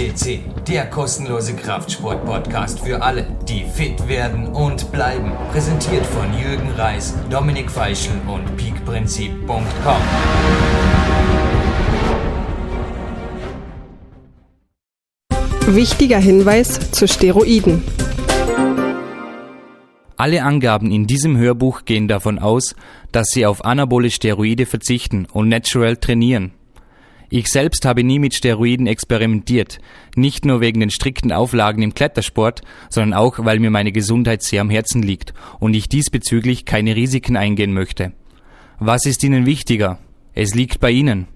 FCC, der kostenlose Kraftsport-Podcast für alle, die fit werden und bleiben. Präsentiert von Jürgen Reis, Dominik Feischl und peakprinzip.com. Wichtiger Hinweis zu Steroiden. Alle Angaben in diesem Hörbuch gehen davon aus, dass Sie auf anabole Steroide verzichten und natural trainieren. Ich selbst habe nie mit Steroiden experimentiert, nicht nur wegen den strikten Auflagen im Klettersport, sondern auch, weil mir meine Gesundheit sehr am Herzen liegt und ich diesbezüglich keine Risiken eingehen möchte. Was ist Ihnen wichtiger? Es liegt bei Ihnen.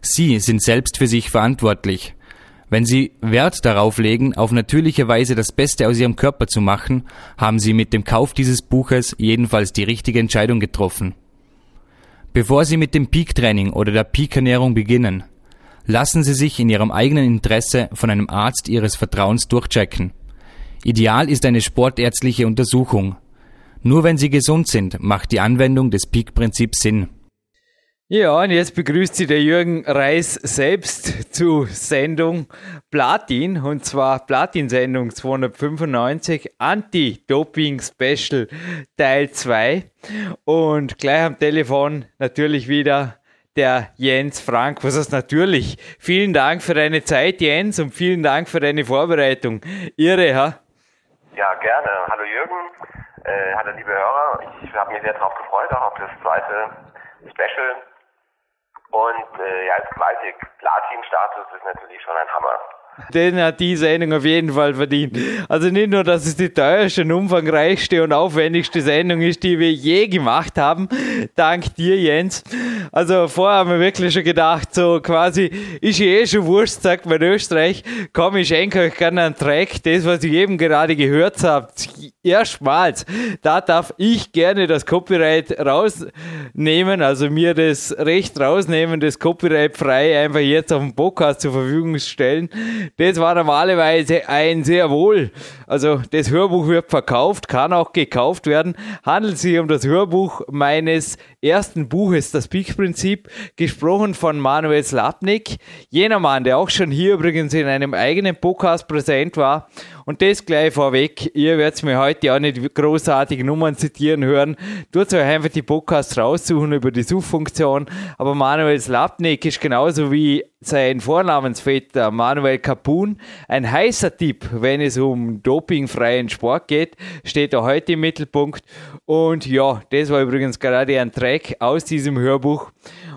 Sie sind selbst für sich verantwortlich. Wenn Sie Wert darauf legen, auf natürliche Weise das Beste aus Ihrem Körper zu machen, haben Sie mit dem Kauf dieses Buches jedenfalls die richtige Entscheidung getroffen. Bevor Sie mit dem Peak-Training oder der Peak-Ernährung beginnen, lassen Sie sich in Ihrem eigenen Interesse von einem Arzt Ihres Vertrauens durchchecken. Ideal ist eine sportärztliche Untersuchung. Nur wenn Sie gesund sind, macht die Anwendung des Peak-Prinzips Sinn. Ja, und jetzt begrüßt Sie der Jürgen Reis selbst zu Sendung Platin, und zwar Platin-Sendung 295, Anti-Doping-Special Teil 2. Und gleich am Telefon natürlich wieder der Jens Frank. Was ist natürlich? Vielen Dank für deine Zeit, Jens, und vielen Dank für deine Vorbereitung. Irre, ha? Ja, gerne. Hallo Jürgen, äh, hallo liebe Hörer. Ich habe mich sehr darauf gefreut, auch auf das zweite Special und äh, ja, als gewaltig Platin-Status ist natürlich schon ein Hammer. Den hat die Sendung auf jeden Fall verdient. Also nicht nur, dass es die teuerste, umfangreichste und aufwendigste Sendung ist, die wir je gemacht haben, dank dir, Jens. Also vorher haben wir wirklich schon gedacht, so quasi, ist eh schon Wurst, sagt man in Österreich, komm, ich schenke euch gerne einen Track, das, was ihr eben gerade gehört habt, erstmals, da darf ich gerne das Copyright rausnehmen, also mir das Recht rausnehmen, das Copyright frei einfach jetzt auf dem Podcast zur Verfügung stellen. Das war normalerweise ein sehr wohl, also das Hörbuch wird verkauft, kann auch gekauft werden, handelt sich um das Hörbuch meines ersten Buches, das Peak-Prinzip, gesprochen von Manuel Slapnik, jener Mann, der auch schon hier übrigens in einem eigenen Podcast präsent war und das gleich vorweg, ihr werdet mir heute auch nicht großartige Nummern zitieren hören. Tut euch einfach die Podcasts raussuchen über die Suchfunktion. Aber Manuel Slapnik ist genauso wie sein Vornamensvetter Manuel Capun ein heißer Tipp, wenn es um dopingfreien Sport geht, steht er heute im Mittelpunkt. Und ja, das war übrigens gerade ein Track aus diesem Hörbuch.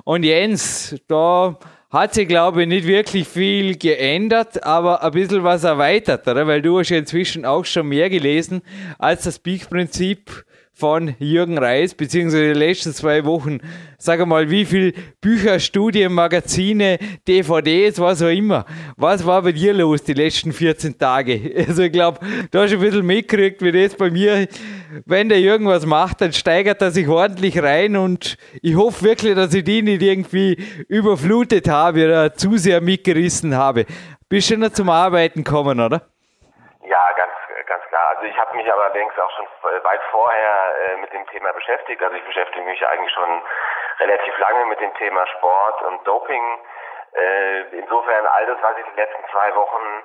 Und Jens, da hat sich, glaube ich, nicht wirklich viel geändert, aber ein bisschen was erweitert, oder? Weil du hast ja inzwischen auch schon mehr gelesen als das Peak-Prinzip von Jürgen Reis, beziehungsweise die letzten zwei Wochen, sag mal, wie viel Bücher, Studien, Magazine, DVDs, was auch immer. Was war bei dir los die letzten 14 Tage? Also ich glaube, du hast ein bisschen mitgekriegt, wie das bei mir, wenn der Jürgen was macht, dann steigert er sich ordentlich rein und ich hoffe wirklich, dass ich die nicht irgendwie überflutet habe oder zu sehr mitgerissen habe. Bist du noch zum Arbeiten gekommen, oder? Ja, ganz ganz klar. Also ich habe mich allerdings auch schon weit vorher äh, mit dem Thema beschäftigt. Also ich beschäftige mich eigentlich schon relativ lange mit dem Thema Sport und Doping. Äh, insofern all das, was ich die letzten zwei Wochen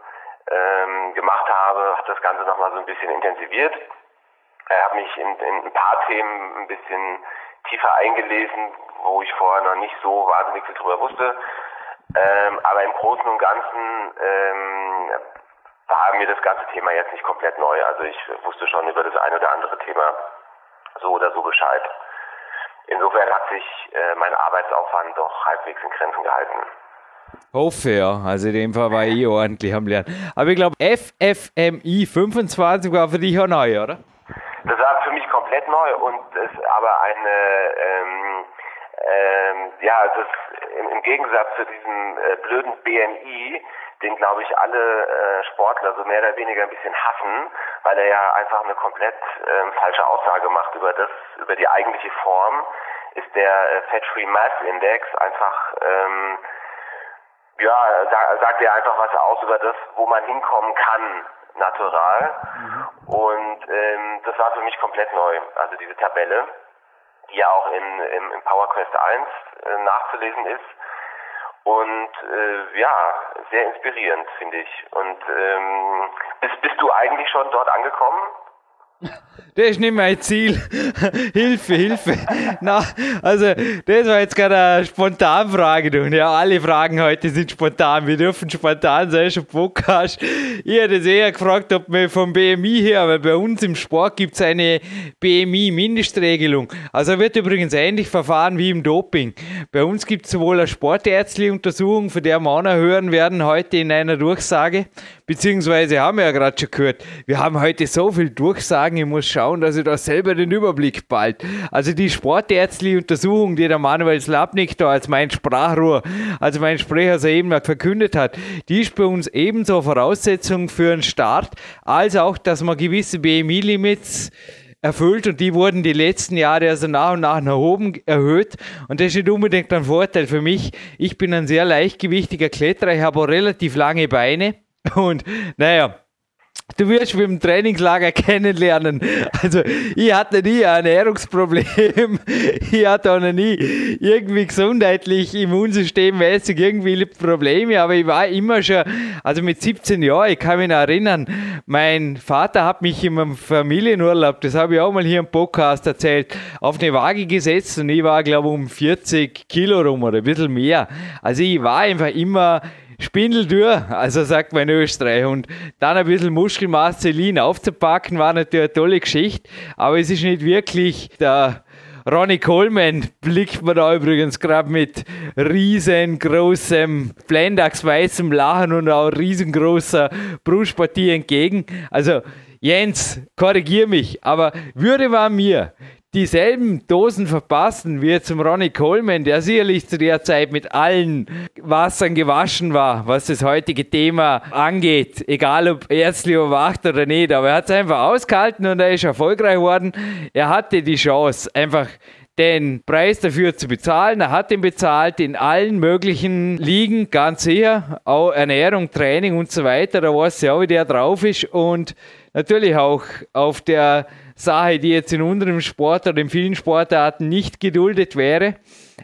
ähm, gemacht habe, hat das Ganze nochmal so ein bisschen intensiviert. Ich habe mich in, in ein paar Themen ein bisschen tiefer eingelesen, wo ich vorher noch nicht so wahnsinnig viel drüber wusste. Ähm, aber im Großen und Ganzen ähm, war mir das ganze Thema jetzt nicht komplett neu. Also ich wusste schon über das eine oder andere Thema so oder so Bescheid. Insofern hat sich äh, mein Arbeitsaufwand doch halbwegs in Grenzen gehalten. Hoffe ja, also in dem Fall war ich ordentlich am Lernen. Aber ich glaube, FFMI 25 war für dich auch neu, oder? Das war für mich komplett neu und ist aber eine, ähm, ähm, ja, es ist im, im Gegensatz zu diesem äh, blöden BMI, den glaube ich alle äh, Sportler so mehr oder weniger ein bisschen hassen, weil er ja einfach eine komplett ähm, falsche Aussage macht über das, über die eigentliche Form, ist der äh, Fat Free Mass Index einfach ähm, ja, sa sagt er einfach was aus über das, wo man hinkommen kann, natural. Mhm. Und ähm, das war für mich komplett neu. Also diese Tabelle, die ja auch in, im, im Power Quest 1 äh, nachzulesen ist und äh, ja, sehr inspirierend, finde ich. Und ähm, bist, bist du eigentlich schon dort angekommen? Das ist nicht mein Ziel. Hilfe, Hilfe. Na, also, das war jetzt gerade eine Spontanfrage. Du. Ja, alle Fragen heute sind spontan. Wir dürfen spontan sein, schon Podcast. Ich hätte das eher gefragt, ob wir vom BMI her, weil bei uns im Sport gibt es eine BMI-Mindestregelung. Also wird übrigens ähnlich verfahren wie im Doping. Bei uns gibt es sowohl eine sportärztliche Untersuchung, von der wir auch noch hören werden heute in einer Durchsage, beziehungsweise haben wir ja gerade schon gehört, wir haben heute so viel Durchsagen, ich muss schauen, dass ich da selber den Überblick bald. Also die sportärztliche Untersuchung, die der Manuel Slapnik da als mein Sprachrohr, also mein Sprecher soeben verkündet hat, die ist bei uns ebenso Voraussetzung für einen Start, als auch, dass man gewisse BMI-Limits erfüllt und die wurden die letzten Jahre also nach und nach nach oben erhöht und das ist nicht unbedingt ein Vorteil für mich. Ich bin ein sehr leichtgewichtiger Kletterer, ich habe auch relativ lange Beine und naja, Du wirst mich im Trainingslager kennenlernen. Also, ich hatte nie ein Ernährungsproblem. Ich hatte auch noch nie irgendwie gesundheitlich, immunsystemmäßig irgendwie Probleme. Aber ich war immer schon, also mit 17 Jahren, ich kann mich noch erinnern, mein Vater hat mich in einem Familienurlaub, das habe ich auch mal hier im Podcast erzählt, auf eine Waage gesetzt und ich war, glaube ich, um 40 Kilo rum oder ein bisschen mehr. Also, ich war einfach immer Spindeldür, also sagt man in Österreich. Und dann ein bisschen Muskelmasse Lean aufzupacken, war natürlich eine tolle Geschichte. Aber es ist nicht wirklich der Ronnie Coleman blickt man da übrigens gerade mit riesengroßem Blendax-weißem Lachen und auch riesengroßer Brustpartie entgegen. Also Jens, korrigier mich, aber würde man mir dieselben Dosen verpassen wie zum Ronnie Coleman, der sicherlich zu der Zeit mit allen Wassern gewaschen war, was das heutige Thema angeht. Egal ob ärztlich überwacht oder nicht, aber er hat es einfach ausgehalten und er ist erfolgreich geworden. Er hatte die Chance, einfach den Preis dafür zu bezahlen. Er hat ihn bezahlt in allen möglichen Ligen, ganz sicher. Auch Ernährung, Training und so weiter. Da weiß ja auch, wie der drauf ist. Und natürlich auch auf der Sache, die jetzt in unserem Sport oder in vielen Sportarten nicht geduldet wäre.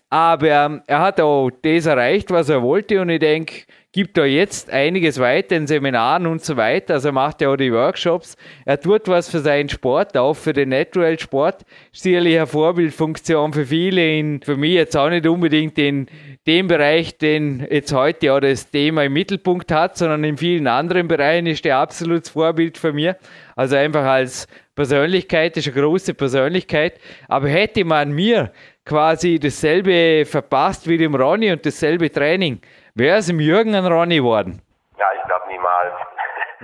Aber ähm, er hat auch das erreicht, was er wollte und ich denke, gibt da jetzt einiges weiter in Seminaren und so weiter. Also er macht ja auch die Workshops. Er tut was für seinen Sport, auch für den Natural Sport. Sicherlich eine Vorbildfunktion für viele, in, für mich jetzt auch nicht unbedingt in dem Bereich, den jetzt heute ja das Thema im Mittelpunkt hat, sondern in vielen anderen Bereichen ist der absolutes Vorbild für mich. Also einfach als Persönlichkeit, ist eine große Persönlichkeit. Aber hätte man mir quasi dasselbe verpasst wie dem Ronny und dasselbe Training, wäre es im Jürgen ein Ronny geworden. Ja, ich.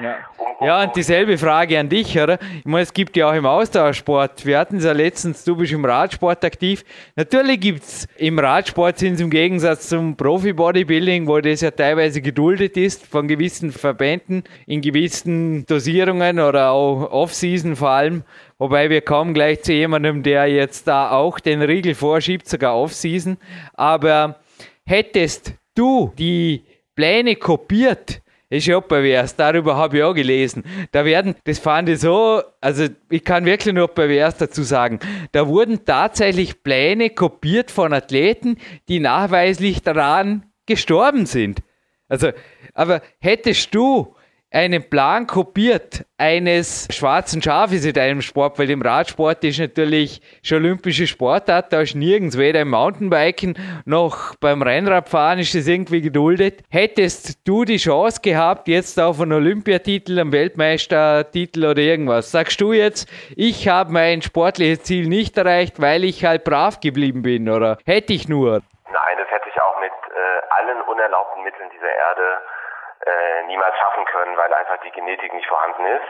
Ja. ja, und dieselbe Frage an dich, oder? Ich meine, es gibt ja auch im Ausdauersport, wir hatten es ja letztens, du bist im Radsport aktiv. Natürlich gibt es im Radsport, sind es im Gegensatz zum Profi-Bodybuilding, wo das ja teilweise geduldet ist von gewissen Verbänden, in gewissen Dosierungen oder auch Off-Season vor allem. Wobei wir kommen gleich zu jemandem, der jetzt da auch den Riegel vorschiebt, sogar Off-Season. Aber hättest du die Pläne kopiert, ist ja pervers, darüber habe ich auch gelesen. Da werden, das fand ich so, also ich kann wirklich nur pervers dazu sagen, da wurden tatsächlich Pläne kopiert von Athleten, die nachweislich daran gestorben sind. Also, aber hättest du einen Plan kopiert eines schwarzen Schafes in deinem Sport, weil im Radsport ist natürlich schon olympische Sportart, da ist nirgends, weder im Mountainbiken noch beim Rennradfahren ist das irgendwie geduldet. Hättest du die Chance gehabt, jetzt auf einen Olympiatitel, einen Weltmeistertitel oder irgendwas, sagst du jetzt, ich habe mein sportliches Ziel nicht erreicht, weil ich halt brav geblieben bin, oder hätte ich nur? Nein, das hätte ich auch mit äh, allen unerlaubten Mitteln dieser Erde äh, niemals schaffen können, weil einfach die Genetik nicht vorhanden ist,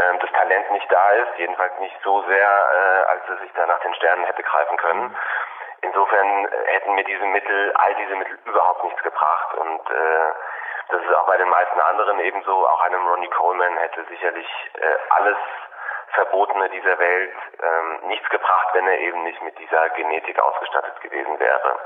ähm, das Talent nicht da ist, jedenfalls nicht so sehr, äh, als es sich da nach den Sternen hätte greifen können. Insofern hätten mir diese Mittel, all diese Mittel überhaupt nichts gebracht und äh, das ist auch bei den meisten anderen ebenso. Auch einem Ronnie Coleman hätte sicherlich äh, alles Verbotene dieser Welt ähm, nichts gebracht, wenn er eben nicht mit dieser Genetik ausgestattet gewesen wäre.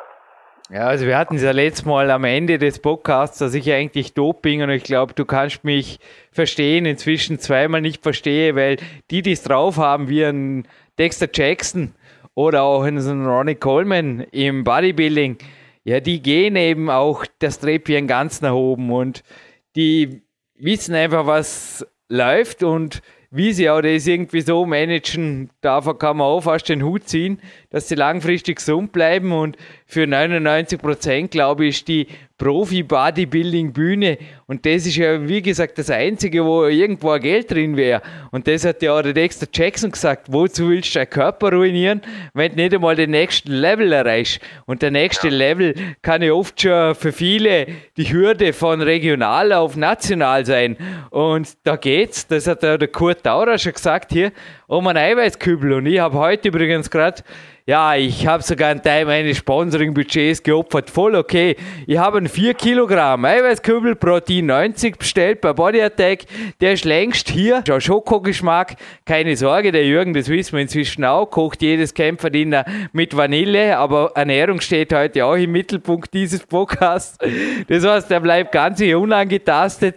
Ja, also wir hatten es ja letztes Mal am Ende des Podcasts, dass ich eigentlich Doping und ich glaube, du kannst mich verstehen, inzwischen zweimal nicht verstehe, weil die, die es drauf haben, wie ein Dexter Jackson oder auch ein Ronnie Coleman im Bodybuilding, ja, die gehen eben auch das Treppchen ganz nach oben und die wissen einfach, was läuft und wie sie auch das irgendwie so managen, davon kann man auch fast den Hut ziehen, dass sie langfristig gesund bleiben und für 99 Prozent, glaube ich, ist die Profi-Bodybuilding-Bühne und das ist ja, wie gesagt, das Einzige, wo irgendwo ein Geld drin wäre. Und das hat ja auch der Dexter Jackson gesagt, wozu willst du deinen Körper ruinieren, wenn du nicht einmal den nächsten Level erreichst. Und der nächste Level kann ja oft schon für viele die Hürde von regional auf national sein. Und da geht's, das hat der Kurt Taurer schon gesagt hier, um einen Eiweißkübel. Und ich habe heute übrigens gerade ja, ich habe sogar einen Teil meines Sponsoring-Budgets geopfert. Voll okay. Ich habe einen 4 Kilogramm Eiweißkübel Protein 90 bestellt bei Body Attack. Der ist längst hier. Schau, Schokogeschmack. Keine Sorge, der Jürgen, das wissen wir inzwischen auch, kocht jedes Kämpferdiener mit Vanille. Aber Ernährung steht heute auch im Mittelpunkt dieses Podcasts. Das heißt, der bleibt ganz unangetastet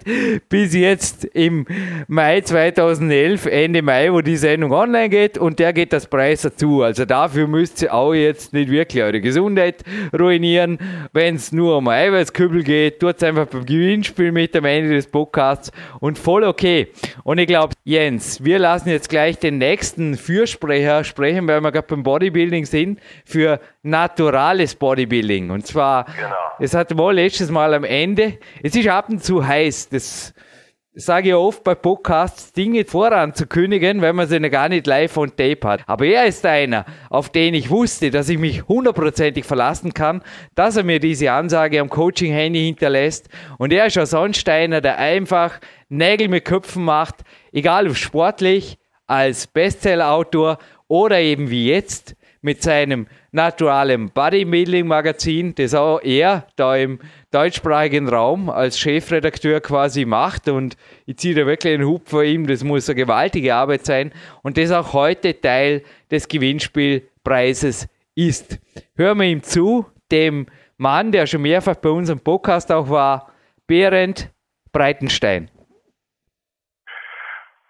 bis jetzt im Mai 2011, Ende Mai, wo die Sendung online geht. Und der geht das Preis dazu. Also dafür müssen müsst ihr auch jetzt nicht wirklich eure Gesundheit ruinieren. Wenn es nur um Eiweißkübel geht, tut es einfach beim Gewinnspiel mit am Ende des Podcasts und voll okay. Und ich glaube, Jens, wir lassen jetzt gleich den nächsten Fürsprecher sprechen, weil wir gerade beim Bodybuilding sind, für naturales Bodybuilding. Und zwar, genau. es hat wohl letztes Mal am Ende, es ist ab und zu heiß, das sage ich oft bei Podcasts, Dinge voranzukündigen, wenn man sie gar nicht live on tape hat. Aber er ist einer, auf den ich wusste, dass ich mich hundertprozentig verlassen kann, dass er mir diese Ansage am Coaching-Handy hinterlässt. Und er ist auch sonst einer, der einfach Nägel mit Köpfen macht, egal ob sportlich, als Bestseller-Autor oder eben wie jetzt mit seinem naturalen Bodybuilding-Magazin, das auch er da im deutschsprachigen Raum als Chefredakteur quasi macht. Und ich ziehe da wirklich einen Hub vor ihm, das muss eine gewaltige Arbeit sein. Und das auch heute Teil des Gewinnspielpreises ist. Hören wir ihm zu, dem Mann, der schon mehrfach bei unserem Podcast auch war, Berend Breitenstein.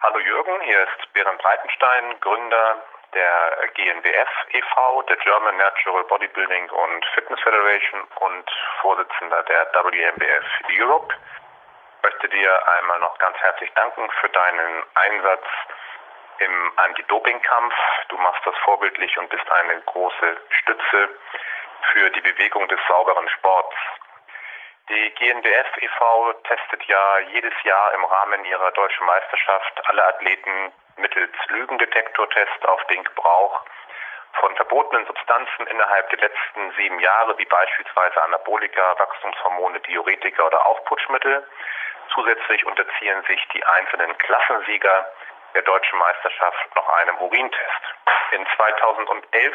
Hallo Jürgen, hier ist Berend Breitenstein, Gründer der GNBF e.V., der German Natural Bodybuilding und Fitness Federation und Vorsitzender der WMBF Europe. Ich möchte dir einmal noch ganz herzlich danken für deinen Einsatz im Anti-Doping-Kampf. Du machst das vorbildlich und bist eine große Stütze für die Bewegung des sauberen Sports. Die GNBF e.V. testet ja jedes Jahr im Rahmen ihrer deutschen Meisterschaft alle Athleten mittels Lügendetektortest auf den Gebrauch von verbotenen Substanzen innerhalb der letzten sieben Jahre, wie beispielsweise Anabolika, Wachstumshormone, Diuretika oder Aufputschmittel. Zusätzlich unterziehen sich die einzelnen Klassensieger der deutschen Meisterschaft noch einem Urintest. In 2011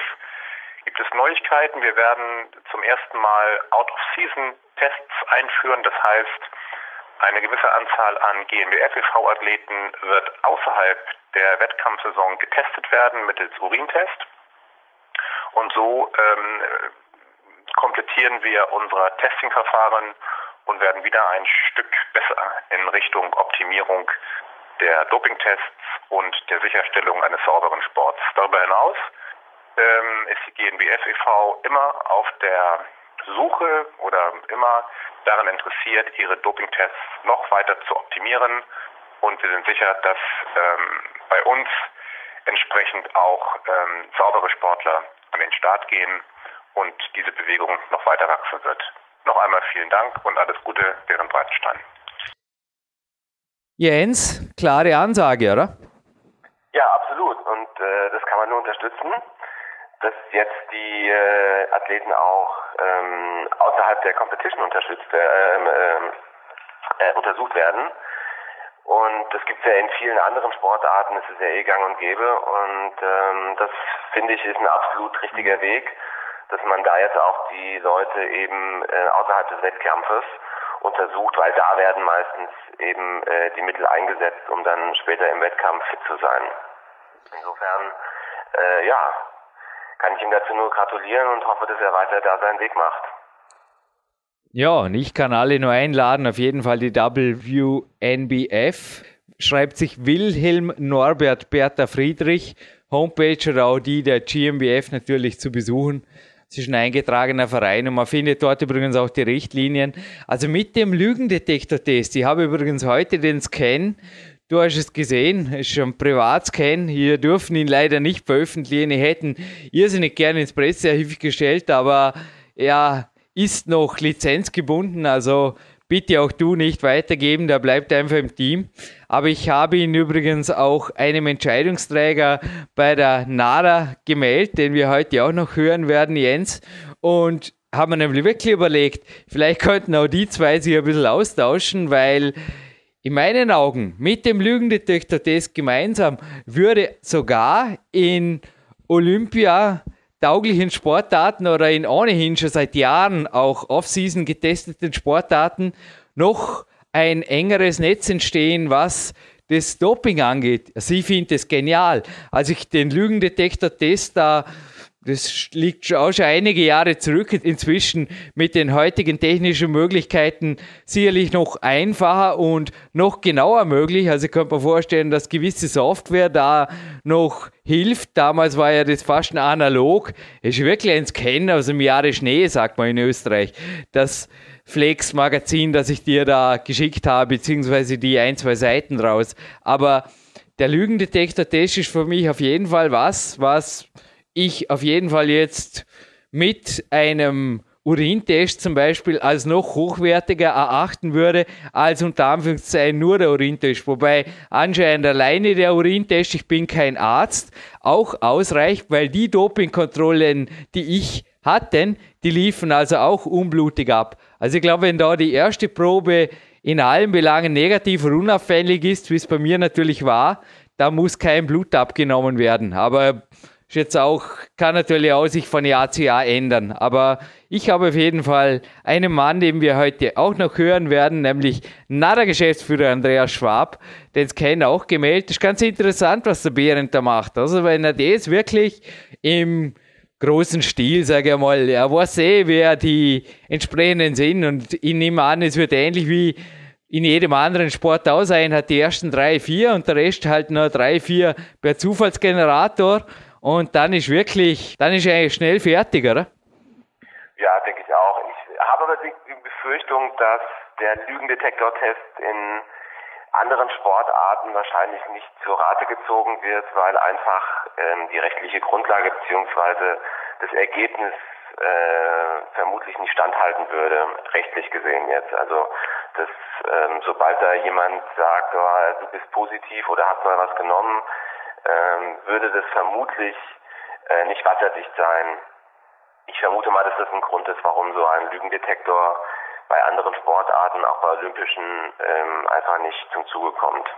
gibt es Neuigkeiten. Wir werden zum ersten Mal Out-of-Season-Tests einführen. Das heißt, eine gewisse Anzahl an GmbF-EV-Athleten wird außerhalb der Wettkampfsaison getestet werden mittels Urintest. Und so ähm, komplettieren wir unser Testingverfahren und werden wieder ein Stück besser in Richtung Optimierung der Dopingtests und der Sicherstellung eines sauberen Sports. Darüber hinaus ähm, ist die GNBF e.V. immer auf der Suche oder immer daran interessiert, ihre Dopingtests noch weiter zu optimieren. Und wir sind sicher, dass ähm, bei uns entsprechend auch ähm, saubere Sportler an den Start gehen und diese Bewegung noch weiter wachsen wird. Noch einmal vielen Dank und alles Gute, Bernd Breitenstein. Jens, klare Ansage, oder? Ja, absolut. Und äh, das kann man nur unterstützen dass jetzt die äh, Athleten auch ähm, außerhalb der Competition unterstützt, äh, äh, äh, untersucht werden. Und das gibt es ja in vielen anderen Sportarten, es ist ja eh gang und gäbe. Und ähm, das finde ich ist ein absolut richtiger Weg, dass man da jetzt auch die Leute eben äh, außerhalb des Wettkampfes untersucht, weil da werden meistens eben äh, die Mittel eingesetzt, um dann später im Wettkampf fit zu sein. Insofern, äh, ja, kann ich ihm dazu nur gratulieren und hoffe, dass er weiter da seinen Weg macht. Ja, und ich kann alle nur einladen, auf jeden Fall die WNBF. Schreibt sich Wilhelm Norbert Bertha Friedrich. Homepage oder auch die der GmbF natürlich zu besuchen. Es ist ein eingetragener Verein und man findet dort übrigens auch die Richtlinien. Also mit dem Lügendetektor-Test, ich habe übrigens heute den Scan, du hast es gesehen, es ist ein Privatscan, wir dürfen ihn leider nicht veröffentlichen, ich hätten irrsinnig gerne ins Pressearchiv gestellt, aber er ist noch lizenzgebunden, also bitte auch du nicht weitergeben, der bleibt einfach im Team. Aber ich habe ihn übrigens auch einem Entscheidungsträger bei der NADA gemeldet, den wir heute auch noch hören werden, Jens. Und haben wir nämlich wirklich überlegt, vielleicht könnten auch die zwei sich ein bisschen austauschen, weil in meinen Augen mit dem Lügendetektor-Test gemeinsam würde sogar in Olympia tauglichen Sportarten oder in ohnehin schon seit Jahren auch off-season getesteten Sportarten noch ein engeres Netz entstehen, was das Doping angeht. Sie findet es genial. Als ich den Lügendetektor-Test da das liegt auch schon einige Jahre zurück. Inzwischen mit den heutigen technischen Möglichkeiten sicherlich noch einfacher und noch genauer möglich. Also ich könnte mir vorstellen, dass gewisse Software da noch hilft. Damals war ja das fast ein analog. Es ist wirklich ein Scan aus dem Jahre Schnee, sagt man in Österreich. Das Flex-Magazin, das ich dir da geschickt habe, beziehungsweise die ein, zwei Seiten raus. Aber der Lügendetektor-Test ist für mich auf jeden Fall was, was ich auf jeden Fall jetzt mit einem Urintest zum Beispiel als noch hochwertiger erachten würde, als unter Anführungszeichen nur der Urintest. Wobei anscheinend alleine der Urintest, ich bin kein Arzt, auch ausreicht, weil die Dopingkontrollen, die ich hatte, die liefen also auch unblutig ab. Also ich glaube, wenn da die erste Probe in allen Belangen negativ und unauffällig ist, wie es bei mir natürlich war, da muss kein Blut abgenommen werden. Aber ist jetzt auch, kann natürlich auch sich von Jahr zu Jahr ändern. Aber ich habe auf jeden Fall einen Mann, den wir heute auch noch hören werden, nämlich NADA-Geschäftsführer Andreas Schwab, den Scan auch gemeldet. Ist ganz interessant, was der Behrendt da macht. Also wenn er das wirklich im großen Stil, sage ich mal, er weiß eh, wer die entsprechenden sind und ich nehme an, es wird ähnlich wie in jedem anderen Sport auch sein, hat die ersten drei, vier und der Rest halt nur drei, vier per Zufallsgenerator und dann ist wirklich, dann ist er schnell fertig, oder? Ja, denke ich auch. Ich habe aber die Befürchtung, dass der Lügendetektor-Test in anderen Sportarten wahrscheinlich nicht zur Rate gezogen wird, weil einfach ähm, die rechtliche Grundlage beziehungsweise das Ergebnis äh, vermutlich nicht standhalten würde, rechtlich gesehen jetzt. Also dass ähm, sobald da jemand sagt, oh, du bist positiv oder hast mal was genommen, ähm, würde das vermutlich äh, nicht wasserdicht sein. Ich vermute mal, dass das ein Grund ist, warum so ein Lügendetektor bei anderen Sportarten, auch bei Olympischen, ähm, einfach nicht zum Zuge kommt.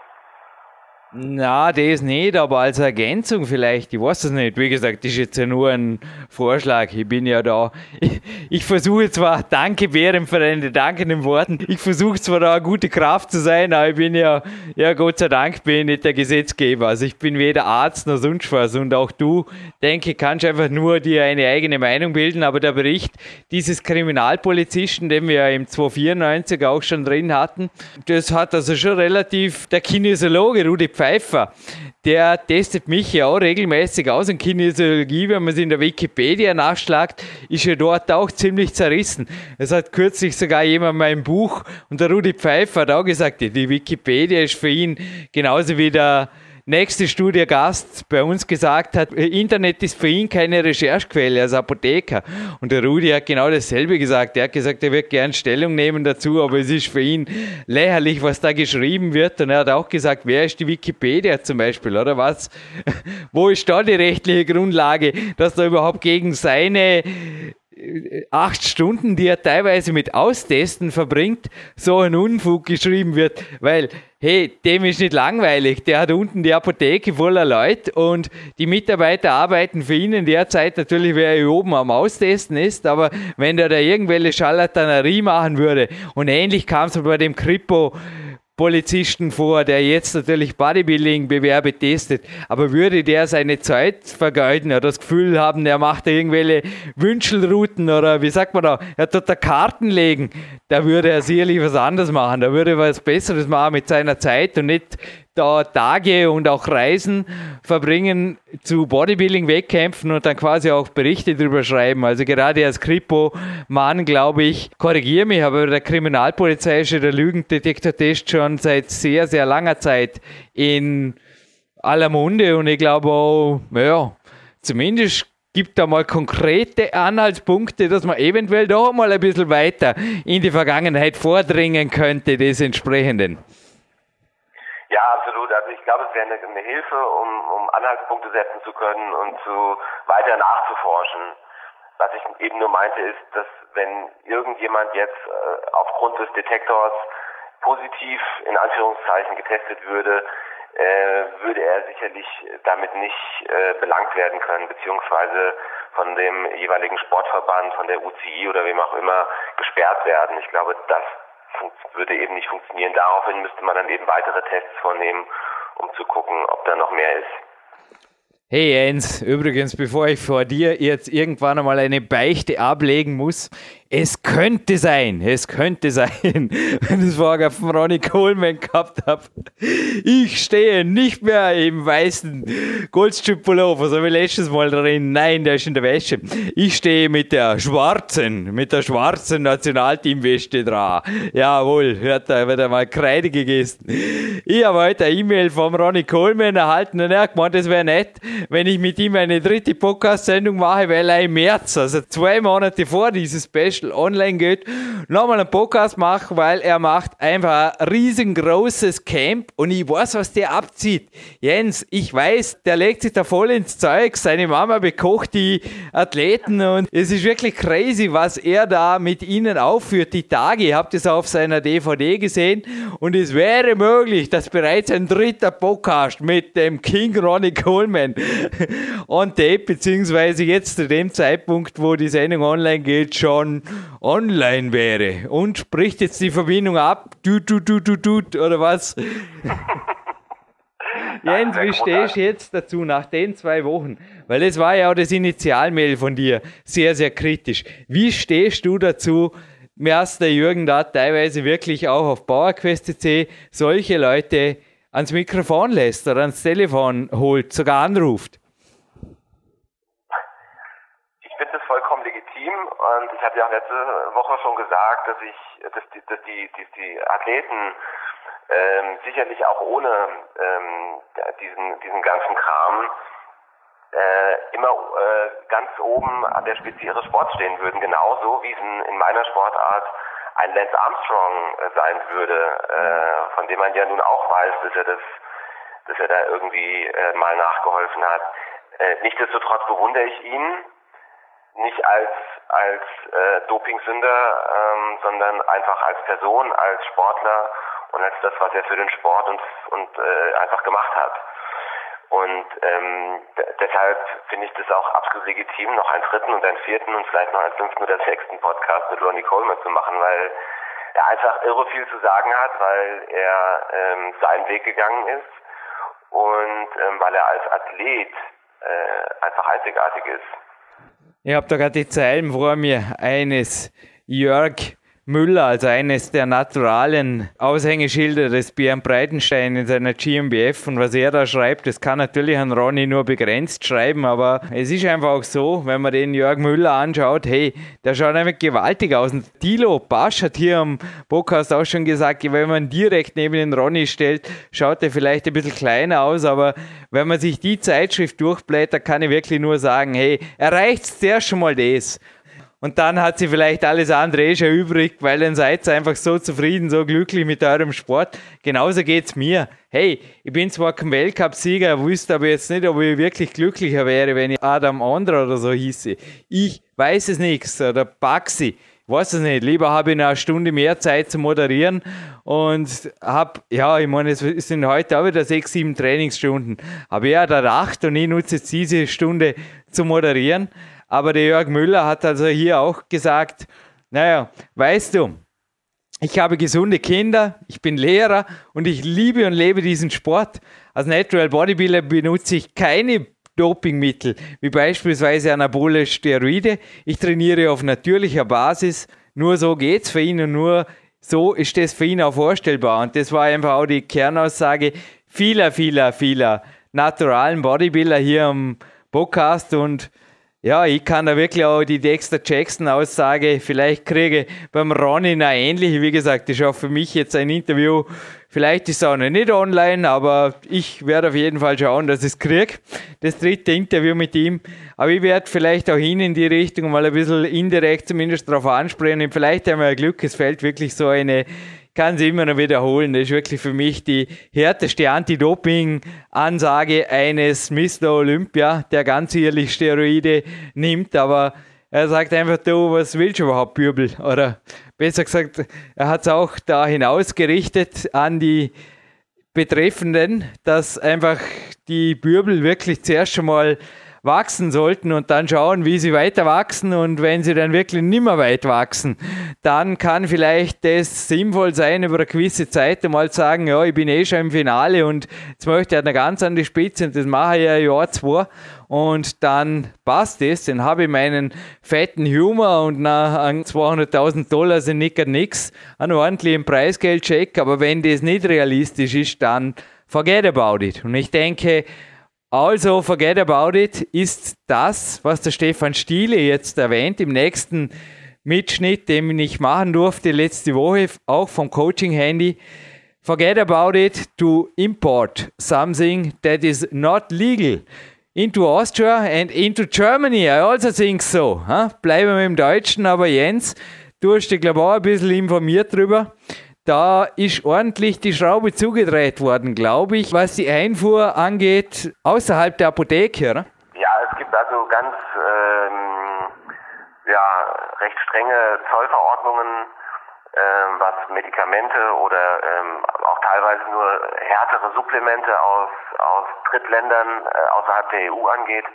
Na, das nicht, aber als Ergänzung vielleicht, ich weiß es nicht. Wie gesagt, das ist jetzt ja nur ein Vorschlag. Ich bin ja da. Ich, ich versuche zwar, danke Bären für deine dankenden Worten, ich versuche zwar da eine gute Kraft zu sein, aber ich bin ja, ja Gott sei Dank bin ich nicht der Gesetzgeber. Also ich bin weder Arzt noch sonst was. Und auch du, denke, kannst einfach nur dir eine eigene Meinung bilden. Aber der Bericht dieses Kriminalpolizisten, den wir im 294 auch schon drin hatten, das hat also schon relativ der Kinesiologe Rudi Pfeiffer, der testet mich ja auch regelmäßig aus in Kinesiologie, wenn man es in der Wikipedia nachschlagt, ist er dort auch ziemlich zerrissen. Es hat kürzlich sogar jemand mein Buch und der Rudi Pfeiffer hat auch gesagt, die Wikipedia ist für ihn genauso wie der nächste Studiogast bei uns gesagt hat, Internet ist für ihn keine Recherchequelle als Apotheker. Und der Rudi hat genau dasselbe gesagt. Er hat gesagt, er wird gern Stellung nehmen dazu, aber es ist für ihn lächerlich, was da geschrieben wird. Und er hat auch gesagt, wer ist die Wikipedia zum Beispiel, oder was? Wo ist da die rechtliche Grundlage, dass da überhaupt gegen seine acht Stunden, die er teilweise mit Austesten verbringt, so ein Unfug geschrieben wird, weil, hey, dem ist nicht langweilig. Der hat unten die Apotheke voller Leute und die Mitarbeiter arbeiten für ihn in der Zeit natürlich, wer hier oben am Austesten ist, aber wenn der da irgendwelche Scharlatanerie machen würde und ähnlich kam es bei dem Kripo Polizisten vor, der jetzt natürlich Bodybuilding-Bewerbe testet, aber würde der seine Zeit vergeuden oder das Gefühl haben, er macht irgendwelche Wünschelrouten oder wie sagt man da, er tut da Karten legen, da würde er sicherlich was anderes machen, da würde er was Besseres machen mit seiner Zeit und nicht da Tage und auch Reisen verbringen zu Bodybuilding-Wettkämpfen und dann quasi auch Berichte drüber schreiben. Also gerade als Kripo-Mann, glaube ich, korrigiere mich, aber der Kriminalpolizei ist der Lügendetektor-Test schon seit sehr, sehr langer Zeit in aller Munde und ich glaube auch, ja, zumindest gibt da mal konkrete Anhaltspunkte, dass man eventuell doch mal ein bisschen weiter in die Vergangenheit vordringen könnte, des entsprechenden. Ja, absolut. Also ich glaube, es wäre eine, eine Hilfe, um, um Anhaltspunkte setzen zu können und zu weiter nachzuforschen. Was ich eben nur meinte, ist, dass wenn irgendjemand jetzt äh, aufgrund des Detektors positiv in Anführungszeichen getestet würde, äh, würde er sicherlich damit nicht äh, belangt werden können, beziehungsweise von dem jeweiligen Sportverband, von der UCI oder wem auch immer gesperrt werden. Ich glaube, das würde eben nicht funktionieren. Daraufhin müsste man dann eben weitere Tests vornehmen, um zu gucken, ob da noch mehr ist. Hey Jens, übrigens, bevor ich vor dir jetzt irgendwann einmal eine Beichte ablegen muss, es könnte sein, es könnte sein, wenn ich es vorher von Ronnie Coleman gehabt habe. Ich stehe nicht mehr im weißen Goldstrip-Pullover, so wie letztes Mal drin. Nein, der ist in der Wäsche. Ich stehe mit der schwarzen, mit der schwarzen Nationalteamwäsche dran. Jawohl, wird da wieder mal Kreide gegessen. Ich habe heute eine E-Mail vom Ronnie Coleman erhalten und er hat gemeint, es wäre nett, wenn ich mit ihm eine dritte Podcast-Sendung mache, weil er im März, also zwei Monate vor dieses Special, Special online geht, nochmal einen Podcast machen, weil er macht einfach ein riesengroßes Camp und ich weiß, was der abzieht. Jens, ich weiß, der legt sich da voll ins Zeug. Seine Mama bekocht die Athleten und es ist wirklich crazy, was er da mit ihnen aufführt. Die Tage, ihr habt es auf seiner DVD gesehen und es wäre möglich, dass bereits ein dritter Podcast mit dem King Ronnie Coleman on tape, beziehungsweise jetzt zu dem Zeitpunkt, wo die Sendung online geht, schon online wäre und spricht jetzt die Verbindung ab, du, du, du, du, du, oder was? Jens, wie stehst du jetzt dazu nach den zwei Wochen? Weil es war ja auch das Initialmail von dir sehr, sehr kritisch. Wie stehst du dazu, dass der Jürgen da teilweise wirklich auch auf PowerQuest.c solche Leute ans Mikrofon lässt oder ans Telefon holt, sogar anruft? Team und ich habe ja auch letzte Woche schon gesagt, dass ich, dass die, dass die, die, die Athleten ähm, sicherlich auch ohne ähm, diesen, diesen ganzen Kram äh, immer äh, ganz oben an der Spitze ihres Sports stehen würden, genauso wie es in, in meiner Sportart ein Lance Armstrong äh, sein würde, äh, von dem man ja nun auch weiß, dass er das, dass er da irgendwie äh, mal nachgeholfen hat. Äh, nichtsdestotrotz bewundere ich ihn nicht als als äh, Dopingsünder, ähm, sondern einfach als Person, als Sportler und als das, was er für den Sport und und äh, einfach gemacht hat. Und ähm, deshalb finde ich das auch absolut legitim, noch einen dritten und einen vierten und vielleicht noch einen fünften oder sechsten Podcast mit Ronnie Coleman zu machen, weil er einfach irre viel zu sagen hat, weil er ähm, seinen Weg gegangen ist und ähm, weil er als Athlet äh, einfach einzigartig ist. Ich habe da gerade die Zeilen vor mir. Eines Jörg Müller, also eines der naturalen Aushängeschilder des Björn Breitenstein in seiner GmbF und was er da schreibt, das kann natürlich an Ronny nur begrenzt schreiben, aber es ist einfach auch so, wenn man den Jörg Müller anschaut, hey, der schaut einfach gewaltig aus. Und Dilo Basch hat hier am Podcast auch schon gesagt, wenn man direkt neben den Ronny stellt, schaut er vielleicht ein bisschen kleiner aus, aber wenn man sich die Zeitschrift durchblättert, kann ich wirklich nur sagen, hey, erreicht zuerst schon mal das und dann hat sie vielleicht alles andere eh schon übrig, weil dann seid ihr einfach so zufrieden, so glücklich mit eurem Sport. Genauso geht's mir. Hey, ich bin zwar kein Weltcup-Sieger, wüsste aber jetzt nicht, ob ich wirklich glücklicher wäre, wenn ich Adam Andra oder so hieße. Ich weiß es nichts, oder Baxi. Weiß es nicht. Lieber habe ich eine Stunde mehr Zeit zu moderieren und habe, ja, ich meine, es sind heute auch wieder sechs, sieben Trainingsstunden. Aber ja, da acht und ich nutze jetzt diese Stunde zu moderieren. Aber der Jörg Müller hat also hier auch gesagt, naja, weißt du, ich habe gesunde Kinder, ich bin Lehrer und ich liebe und lebe diesen Sport. Als Natural Bodybuilder benutze ich keine Dopingmittel, wie beispielsweise anabole Steroide. Ich trainiere auf natürlicher Basis. Nur so geht's für ihn und nur so ist das für ihn auch vorstellbar. Und das war einfach auch die Kernaussage vieler, vieler, vieler naturalen Bodybuilder hier am Podcast und ja, ich kann da wirklich auch die Dexter Jackson Aussage vielleicht kriege beim Ronny eine ähnliche. Wie gesagt, ist auch für mich jetzt ein Interview. Vielleicht ist es auch noch nicht online, aber ich werde auf jeden Fall schauen, dass ich es kriege. Das dritte Interview mit ihm. Aber ich werde vielleicht auch hin in die Richtung mal ein bisschen indirekt zumindest darauf ansprechen. Und vielleicht haben wir Glück, es fällt wirklich so eine kann sie immer noch wiederholen. Das ist wirklich für mich die härteste Anti-Doping-Ansage eines Mr. Olympia, der ganz ehrlich Steroide nimmt, aber er sagt einfach, du, was willst du überhaupt, Bürbel? Oder besser gesagt, er hat es auch da hinausgerichtet an die Betreffenden, dass einfach die Bürbel wirklich zuerst schon mal wachsen sollten und dann schauen, wie sie weiter wachsen. Und wenn sie dann wirklich nimmer weit wachsen, dann kann vielleicht das sinnvoll sein, über eine gewisse Zeit einmal zu sagen, ja, ich bin eh schon im Finale und jetzt möchte ich eine ganz an die Spitze und das mache ich ein Jahr, zwei. Und dann passt es, dann habe ich meinen fetten Humor und nach 200.000 Dollar sind nicht nix, einen ordentlichen Preisgeldcheck, aber wenn das nicht realistisch ist, dann forget about it. Und ich denke, also, forget about it ist das, was der Stefan Stiele jetzt erwähnt im nächsten Mitschnitt, den ich machen durfte letzte Woche, auch vom Coaching-Handy. Forget about it to import something that is not legal into Austria and into Germany. I also think so. Bleiben wir im Deutschen, aber Jens, du hast dich, glaube ich, auch ein bisschen informiert drüber. Da ist ordentlich die Schraube zugedreht worden, glaube ich, was die Einfuhr angeht, außerhalb der Apotheke, oder? Ja, es gibt also ganz ähm, ja, recht strenge Zollverordnungen, ähm, was Medikamente oder ähm, auch teilweise nur härtere Supplemente aus, aus Drittländern äh, außerhalb der EU angeht.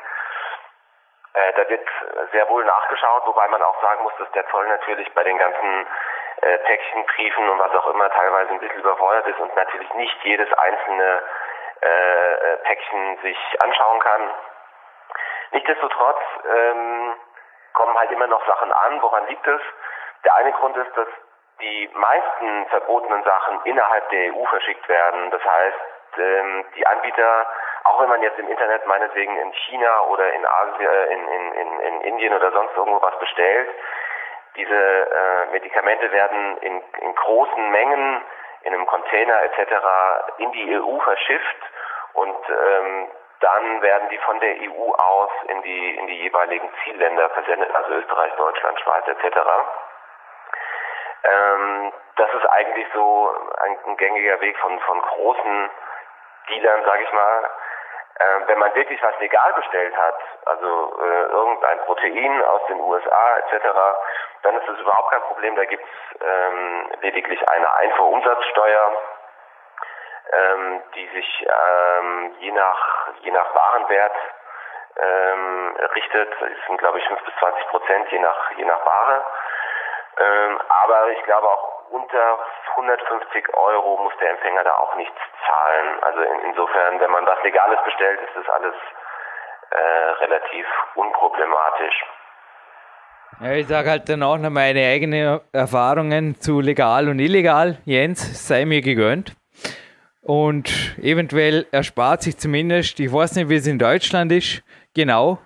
Äh, da wird sehr wohl nachgeschaut, wobei man auch sagen muss, dass der Zoll natürlich bei den ganzen äh, Päckchen, Briefen und was auch immer teilweise ein bisschen überfordert ist und natürlich nicht jedes einzelne äh, äh, Päckchen sich anschauen kann. Nichtsdestotrotz ähm, kommen halt immer noch Sachen an. Woran liegt es? Der eine Grund ist, dass die meisten verbotenen Sachen innerhalb der EU verschickt werden. Das heißt, ähm, die Anbieter, auch wenn man jetzt im Internet meinetwegen in China oder in Asien, in, in, in, in Indien oder sonst irgendwo was bestellt, diese äh, Medikamente werden in, in großen Mengen in einem Container etc. in die EU verschifft und ähm, dann werden die von der EU aus in die in die jeweiligen Zielländer versendet, also Österreich, Deutschland, Schweiz etc. Ähm, das ist eigentlich so ein, ein gängiger Weg von von großen Dealern, sage ich mal, äh, wenn man wirklich was legal bestellt hat, also äh, irgendein Protein aus den USA etc., dann ist das überhaupt kein Problem. Da gibt es ähm, lediglich eine Einfuhrumsatzsteuer, ähm, die sich ähm, je nach je nach Warenwert ähm, richtet. Das sind glaube ich 5 bis 20 Prozent je nach je nach Ware. Ähm, aber ich glaube auch unter 150 Euro muss der Empfänger da auch nichts zahlen. Also in, insofern, wenn man was Legales bestellt, ist das alles äh, relativ unproblematisch. Ja, ich sage halt dann auch noch meine eigenen Erfahrungen zu legal und illegal. Jens, sei mir gegönnt. Und eventuell erspart sich zumindest, ich weiß nicht, wie es in Deutschland ist, genau,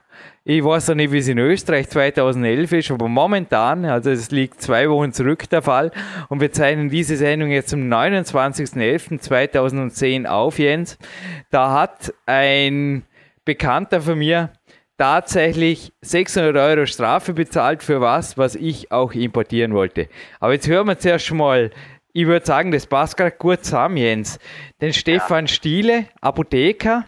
ich weiß auch nicht, wie es in Österreich 2011 ist, aber momentan, also es liegt zwei Wochen zurück der Fall, und wir zeichnen diese Sendung jetzt am 29.11.2010 auf, Jens. Da hat ein Bekannter von mir tatsächlich 600 Euro Strafe bezahlt für was, was ich auch importieren wollte. Aber jetzt hören wir zuerst mal ich würde sagen, das passt gerade gut zusammen, Jens. Den Stefan Stiele, Apotheker,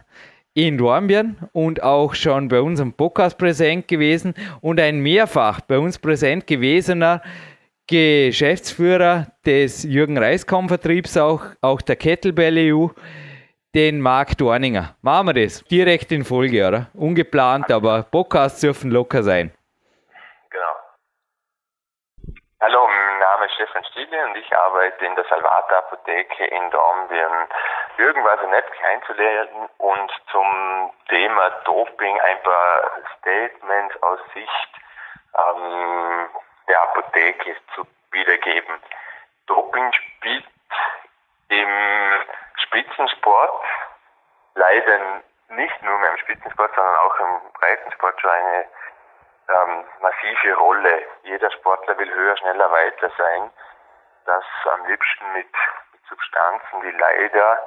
in Dornbirn und auch schon bei unserem Podcast präsent gewesen und ein mehrfach bei uns präsent gewesener Geschäftsführer des Jürgen Reiskom Vertriebs, auch, auch der Kettlebell EU, den Marc Dorninger. Machen wir das direkt in Folge, oder? Ungeplant, aber Podcasts dürfen locker sein. Hallo, mein Name Stille und ich arbeite in der Salvata Apotheke in Dornbirn. Jürgen war so nett kennenzulernen und zum Thema Doping ein paar Statements aus Sicht ähm, der Apotheke zu wiedergeben. Doping spielt im Spitzensport leider nicht nur im Spitzensport, sondern auch im Breitensport schon eine ähm, massive Rolle. Jeder Sportler will höher, schneller, weiter sein. Das am liebsten mit, mit Substanzen, die leider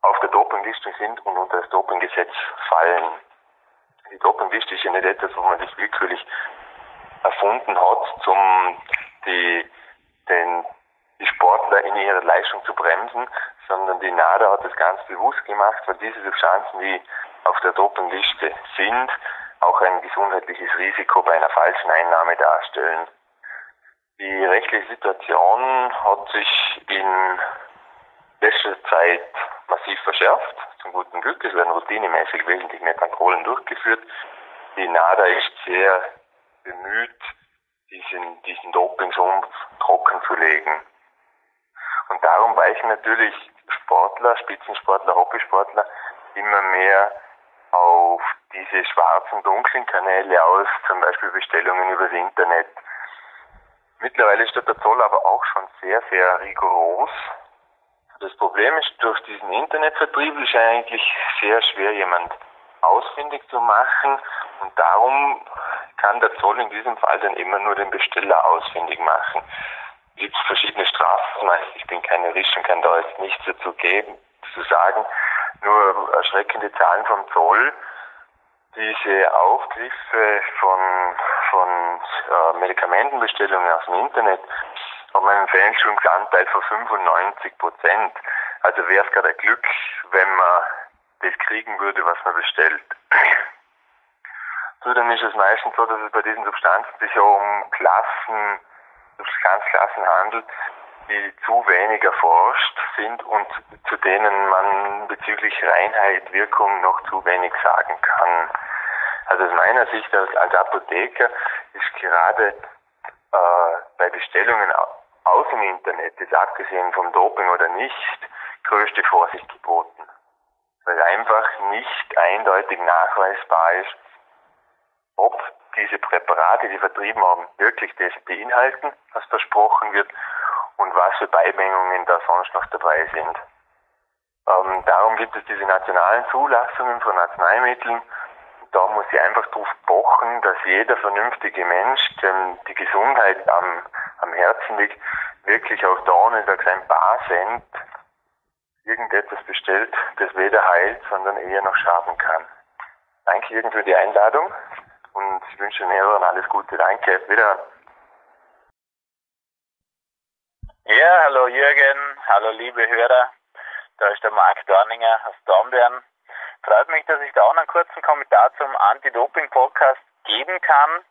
auf der Dopingliste sind und unter das Dopinggesetz fallen. Die Dopingliste ist ja nicht etwas, wo man sich willkürlich erfunden hat, um die, den, die Sportler in ihrer Leistung zu bremsen, sondern die NADA hat das ganz bewusst gemacht, weil diese Substanzen, die auf der Dopingliste sind, auch ein gesundheitliches Risiko bei einer falschen Einnahme darstellen. Die rechtliche Situation hat sich in letzter Zeit massiv verschärft, zum guten Glück. Es werden routinemäßig wesentlich mehr Kontrollen durchgeführt. Die NADA ist sehr bemüht, diesen, diesen Dopingsumpf trocken zu legen. Und darum weichen natürlich Sportler, Spitzensportler, Hobbysportler immer mehr auf diese schwarzen, dunklen Kanäle aus, zum Beispiel Bestellungen übers Internet. Mittlerweile steht der Zoll aber auch schon sehr, sehr rigoros. Das Problem ist, durch diesen Internetvertrieb ist eigentlich sehr schwer, jemand ausfindig zu machen und darum kann der Zoll in diesem Fall dann immer nur den Besteller ausfindig machen. Es gibt verschiedene Strafen, ich bin kein Jurist und kann da jetzt nichts dazu geben, zu sagen, nur erschreckende Zahlen vom Zoll. Diese Aufgriffe von, von äh, Medikamentenbestellungen aus dem Internet haben einen Fälschungsanteil von 95 Prozent. Also wäre es gerade ein Glück, wenn man das kriegen würde, was man bestellt. Zudem ist es meistens so, dass es bei diesen Substanzen sich um Klassen, Substanzklassen handelt, die zu wenig erforscht sind und zu denen man bezüglich Reinheit, Wirkung noch zu wenig sagen kann. Also aus meiner Sicht als, als Apotheker ist gerade äh, bei Bestellungen aus dem Internet, jetzt abgesehen vom Doping oder nicht, größte Vorsicht geboten. Weil einfach nicht eindeutig nachweisbar ist, ob diese Präparate, die vertrieben haben, wirklich das beinhalten, was versprochen wird und was für Beimengungen da sonst noch dabei sind. Ähm, darum gibt es diese nationalen Zulassungen von Arzneimitteln. Da muss ich einfach darauf pochen, dass jeder vernünftige Mensch, dem die Gesundheit am, am Herzen liegt, wirklich auch da nicht ein paar Cent irgendetwas bestellt, das weder heilt, sondern eher noch schaden kann. Danke Jürgen für die Einladung und ich wünsche den Hörern alles Gute. Danke. Wieder. Ja, hallo Jürgen, hallo liebe Hörer. Da ist der Marc Dorninger aus Dornbirn. Freut mich, dass ich da auch einen kurzen Kommentar zum Anti-Doping-Podcast geben kann.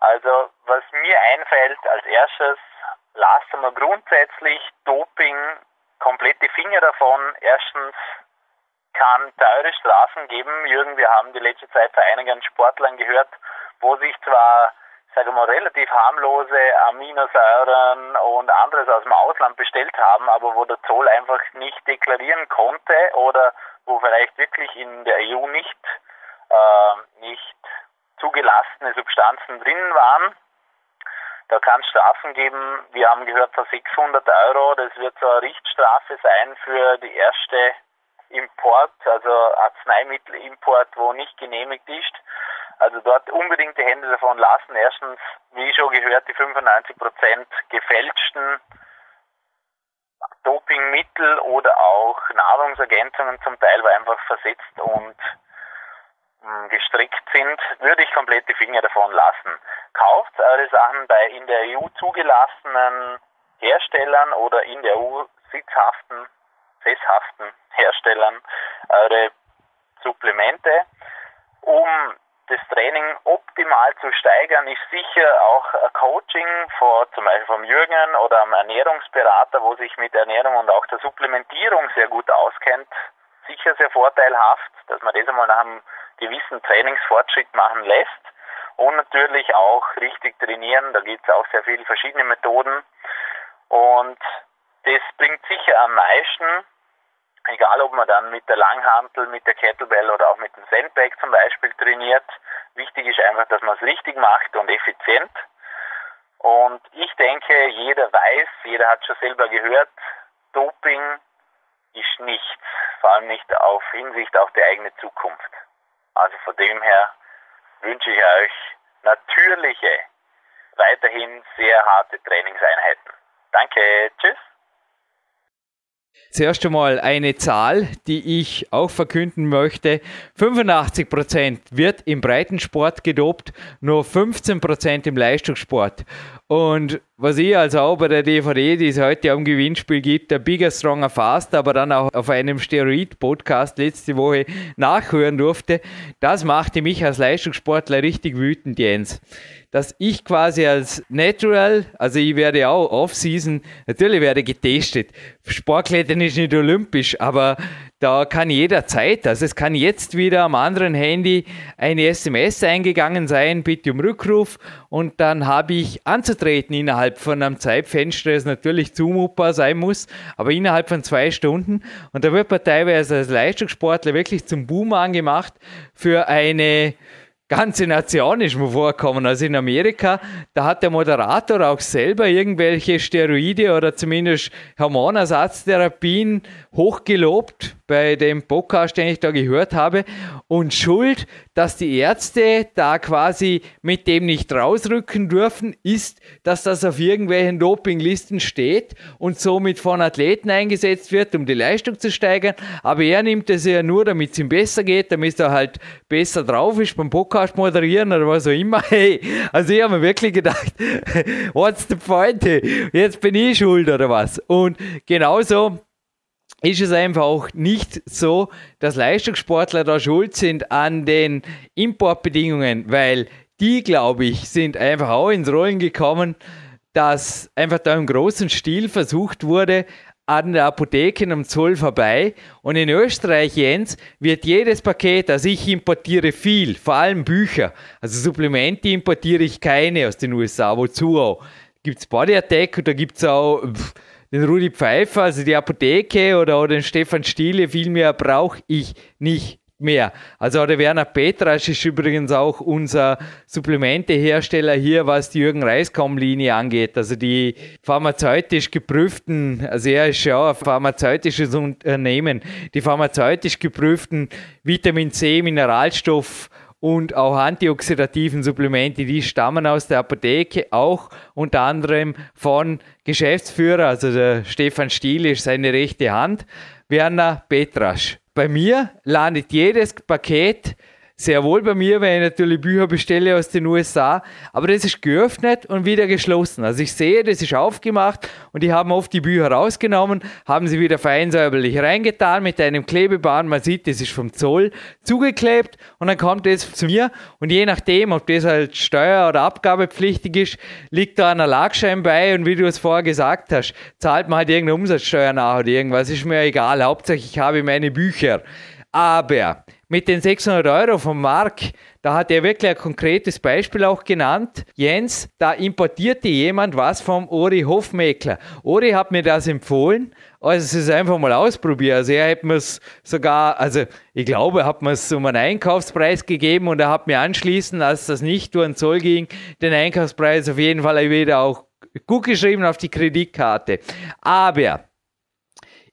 Also, was mir einfällt als erstes, lassen wir grundsätzlich Doping komplett die Finger davon. Erstens kann teure Strafen geben. Jürgen, wir haben die letzte Zeit von einigen Sportlern gehört, wo sich zwar sage mal, relativ harmlose Aminosäuren und anderes aus dem Ausland bestellt haben, aber wo der Zoll einfach nicht deklarieren konnte oder wo vielleicht wirklich in der EU nicht, äh, nicht zugelassene Substanzen drin waren. Da kann es Strafen geben. Wir haben gehört von 600 Euro. Das wird so eine Richtstrafe sein für die erste Import, also Arzneimittelimport, wo nicht genehmigt ist. Also dort unbedingt die Hände davon lassen. Erstens, wie schon gehört, die 95 Prozent gefälschten Dopingmittel oder auch Nahrungsergänzungen zum Teil, weil einfach versetzt und hm, gestrickt sind, würde ich komplett die Finger davon lassen. Kauft eure Sachen bei in der EU zugelassenen Herstellern oder in der EU sitzhaften, sesshaften Herstellern eure Supplemente, um das Training optimal zu steigern, ist sicher auch ein Coaching vor, zum Beispiel vom Jürgen oder einem Ernährungsberater, wo sich mit Ernährung und auch der Supplementierung sehr gut auskennt, sicher sehr vorteilhaft, dass man das einmal nach einem gewissen Trainingsfortschritt machen lässt und natürlich auch richtig trainieren. Da gibt es auch sehr viele verschiedene Methoden und das bringt sicher am meisten egal ob man dann mit der Langhantel, mit der Kettlebell oder auch mit dem Sandbag zum Beispiel trainiert. Wichtig ist einfach, dass man es richtig macht und effizient. Und ich denke, jeder weiß, jeder hat schon selber gehört, Doping ist nichts, vor allem nicht auf Hinsicht auf die eigene Zukunft. Also von dem her wünsche ich euch natürliche, weiterhin sehr harte Trainingseinheiten. Danke, tschüss. Zuerst einmal eine Zahl, die ich auch verkünden möchte. 85% wird im Breitensport gedopt, nur 15% im Leistungssport. Und was ich also auch bei der DVD, die es heute am Gewinnspiel gibt, der Bigger, Stronger, Fast, aber dann auch auf einem Steroid-Podcast letzte Woche nachhören durfte, das machte mich als Leistungssportler richtig wütend, Jens dass ich quasi als Natural, also ich werde auch Off-Season, natürlich werde getestet. Sportklettern ist nicht olympisch, aber da kann jederzeit, also es kann jetzt wieder am anderen Handy eine SMS eingegangen sein, bitte um Rückruf. Und dann habe ich anzutreten innerhalb von einem Zeitfenster, das natürlich zumutbar sein muss, aber innerhalb von zwei Stunden. Und da wird man teilweise als Leistungssportler wirklich zum Boom angemacht für eine ganze Nation ist mir vorgekommen. Also in Amerika, da hat der Moderator auch selber irgendwelche Steroide oder zumindest Hormonersatztherapien hochgelobt bei dem Podcast, den ich da gehört habe. Und schuld, dass die Ärzte da quasi mit dem nicht rausrücken dürfen, ist, dass das auf irgendwelchen Dopinglisten steht und somit von Athleten eingesetzt wird, um die Leistung zu steigern. Aber er nimmt es ja nur, damit es ihm besser geht, damit er halt besser drauf ist beim Podcast moderieren oder was auch immer. Hey, also ich habe mir wirklich gedacht, what's the point? Jetzt bin ich schuld oder was? Und genauso ist es einfach auch nicht so, dass Leistungssportler da schuld sind an den Importbedingungen, weil die, glaube ich, sind einfach auch ins Rollen gekommen, dass einfach da im großen Stil versucht wurde, an der Apotheke am Zoll vorbei. Und in Österreich, Jens, wird jedes Paket, also ich importiere viel, vor allem Bücher. Also Supplemente importiere ich keine aus den USA. Wozu auch? Gibt es Body Attack oder gibt es auch pff, den Rudi Pfeiffer, also die Apotheke oder, oder den Stefan Stiele, viel mehr brauche ich nicht mehr. Also der Werner Petrasch ist übrigens auch unser Supplementehersteller hier, was die Jürgen Reiskom-Linie angeht. Also die pharmazeutisch geprüften, also er ist ja ein pharmazeutisches Unternehmen, die pharmazeutisch geprüften Vitamin C, Mineralstoff, und auch antioxidativen Supplemente, die stammen aus der Apotheke, auch unter anderem von Geschäftsführer, also der Stefan Stiel ist seine rechte Hand, Werner Petrasch. Bei mir landet jedes Paket sehr wohl bei mir, wenn ich natürlich Bücher bestelle aus den USA, aber das ist geöffnet und wieder geschlossen. Also ich sehe, das ist aufgemacht und die haben oft die Bücher rausgenommen, haben sie wieder feinsäuberlich reingetan mit einem Klebeband. Man sieht, das ist vom Zoll zugeklebt und dann kommt es zu mir und je nachdem, ob das halt steuer- oder abgabepflichtig ist, liegt da ein Erlagschein bei und wie du es vorher gesagt hast, zahlt man halt irgendeine Umsatzsteuer nach oder irgendwas, ist mir egal. Hauptsache ich habe meine Bücher. Aber mit den 600 Euro vom Mark, da hat er wirklich ein konkretes Beispiel auch genannt. Jens, da importierte jemand was vom Ori Hofmeckler. Ori hat mir das empfohlen. Also es ist einfach mal ausprobieren. Also er hat mir es sogar, also ich glaube, hat mir es um einen Einkaufspreis gegeben und er hat mir anschließend, als das nicht durch den Zoll ging, den Einkaufspreis auf jeden Fall wieder auch gut geschrieben auf die Kreditkarte. Aber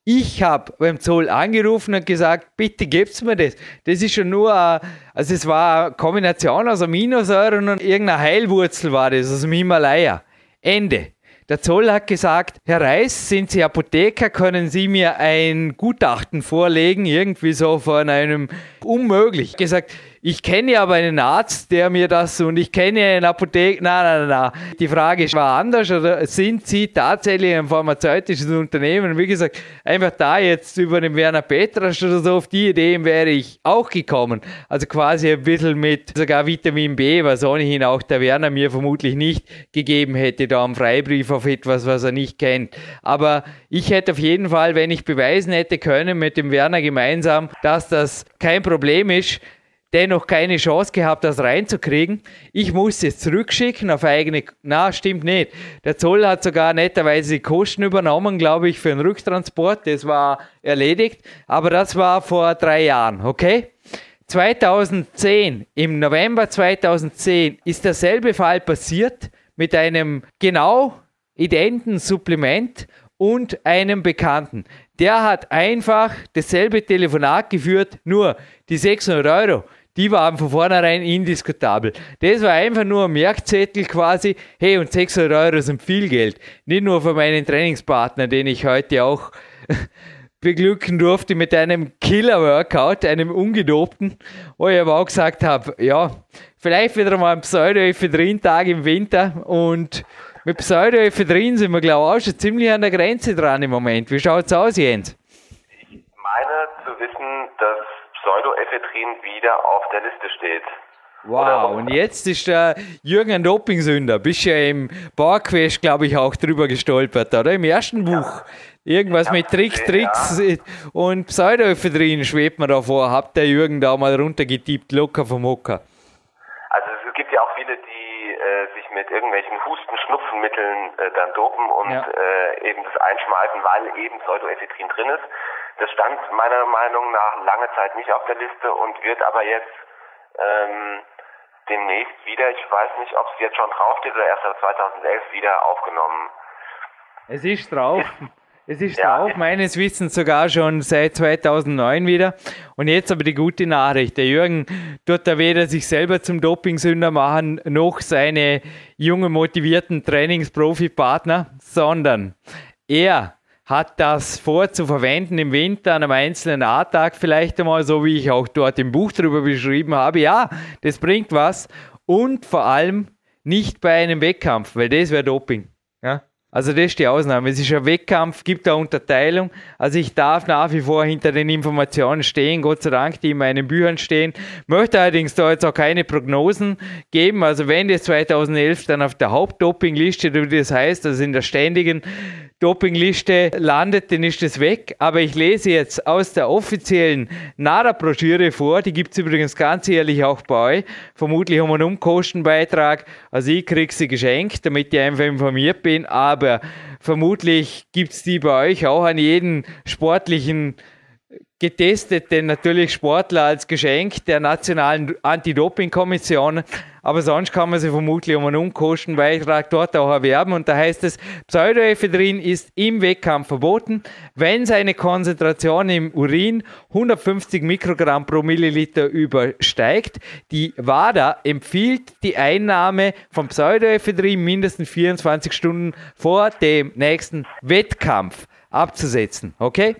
ich habe beim Zoll angerufen und gesagt, bitte gebt's mir das. Das ist schon nur, also es war eine Kombination aus Aminosäuren und irgendeiner Heilwurzel war das, aus dem Himalaya. Ende. Der Zoll hat gesagt, Herr Reis, sind Sie Apotheker, können Sie mir ein Gutachten vorlegen, irgendwie so von einem unmöglich. Gesagt, ich kenne aber einen Arzt, der mir das und ich kenne einen Apotheker. Nein, nein, nein. Die Frage war anders oder sind Sie tatsächlich ein pharmazeutisches Unternehmen? wie gesagt, einfach da jetzt über den Werner Petrasch oder so auf die Idee wäre ich auch gekommen. Also quasi ein bisschen mit sogar Vitamin B, was ohnehin auch der Werner mir vermutlich nicht gegeben hätte, da am Freibrief auf etwas, was er nicht kennt. Aber ich hätte auf jeden Fall, wenn ich beweisen hätte können mit dem Werner gemeinsam, dass das kein Problem ist, dennoch keine Chance gehabt, das reinzukriegen. Ich musste es zurückschicken auf eigene. Na, stimmt nicht. Der Zoll hat sogar netterweise die Kosten übernommen, glaube ich, für den Rücktransport. Das war erledigt. Aber das war vor drei Jahren, okay? 2010, im November 2010, ist derselbe Fall passiert mit einem genau identen Supplement und einem Bekannten. Der hat einfach dasselbe Telefonat geführt, nur die 600 Euro, die waren von vornherein indiskutabel. Das war einfach nur ein Merkzettel quasi, hey, und 600 Euro sind viel Geld. Nicht nur für meinen Trainingspartner, den ich heute auch beglücken durfte mit einem Killer-Workout, einem ungedopten, wo ich aber auch gesagt habe, ja, vielleicht wieder mal ein Pseudo-Ephedrin-Tag im Winter und mit Pseudoephedrin sind wir, glaube ich, auch schon ziemlich an der Grenze dran im Moment. Wie schaut es aus, Jens? Ich meine zu wissen, dass Pseudoephedrin wieder auf der Liste steht. Wow, und jetzt ist der Jürgen ein Dopingsünder. Bist ja im Bauerquest, glaube ich, auch drüber gestolpert, oder? Im ersten Buch. Irgendwas ja, mit Trick, Tricks ja. und Pseudoephedrin schwebt man da vor. Habt der Jürgen da mal runtergetippt, locker vom Hocker? Also es gibt ja auch viele, die äh, sich mit irgendwelchen Husten-Schnupfenmitteln äh, dann dopen und ja. äh, eben das einschmeißen, weil eben Pseudoephedrin drin ist. Das stand meiner Meinung nach lange Zeit nicht auf der Liste und wird aber jetzt ähm, demnächst wieder, ich weiß nicht, ob es jetzt schon draufsteht oder erst 2011 wieder aufgenommen. Es ist drauf. Es ist ja. drauf, meines Wissens sogar schon seit 2009 wieder. Und jetzt aber die gute Nachricht. Der Jürgen tut da weder sich selber zum Dopingsünder machen, noch seine jungen, motivierten Trainingsprofi-Partner, sondern er hat das vor zu verwenden im Winter an einem einzelnen A-Tag vielleicht einmal, so wie ich auch dort im Buch darüber beschrieben habe. Ja, das bringt was. Und vor allem nicht bei einem Wettkampf, weil das wäre Doping. Ja? Also das ist die Ausnahme. Es ist ein Wettkampf, gibt eine Unterteilung. Also ich darf nach wie vor hinter den Informationen stehen, Gott sei Dank, die in meinen Büchern stehen. Möchte allerdings da jetzt auch keine Prognosen geben. Also wenn das 2011 dann auf der Hauptdopingliste, wie das heißt, also in der ständigen Dopingliste landet, dann ist es weg. Aber ich lese jetzt aus der offiziellen NADA-Broschüre vor. Die gibt es übrigens ganz ehrlich auch bei euch. Vermutlich um einen Umkostenbeitrag. Also ich kriege sie geschenkt, damit ich einfach informiert bin. Aber vermutlich gibt es die bei euch auch an jeden sportlichen getesteten natürlich Sportler als Geschenk der nationalen Anti-Doping-Kommission. Aber sonst kann man sie vermutlich um einen Unkostenbeitrag dort auch erwerben. Und da heißt es, Pseudoephedrin ist im Wettkampf verboten, wenn seine Konzentration im Urin 150 Mikrogramm pro Milliliter übersteigt. Die WADA empfiehlt die Einnahme von Pseudoephedrin mindestens 24 Stunden vor dem nächsten Wettkampf abzusetzen. Okay?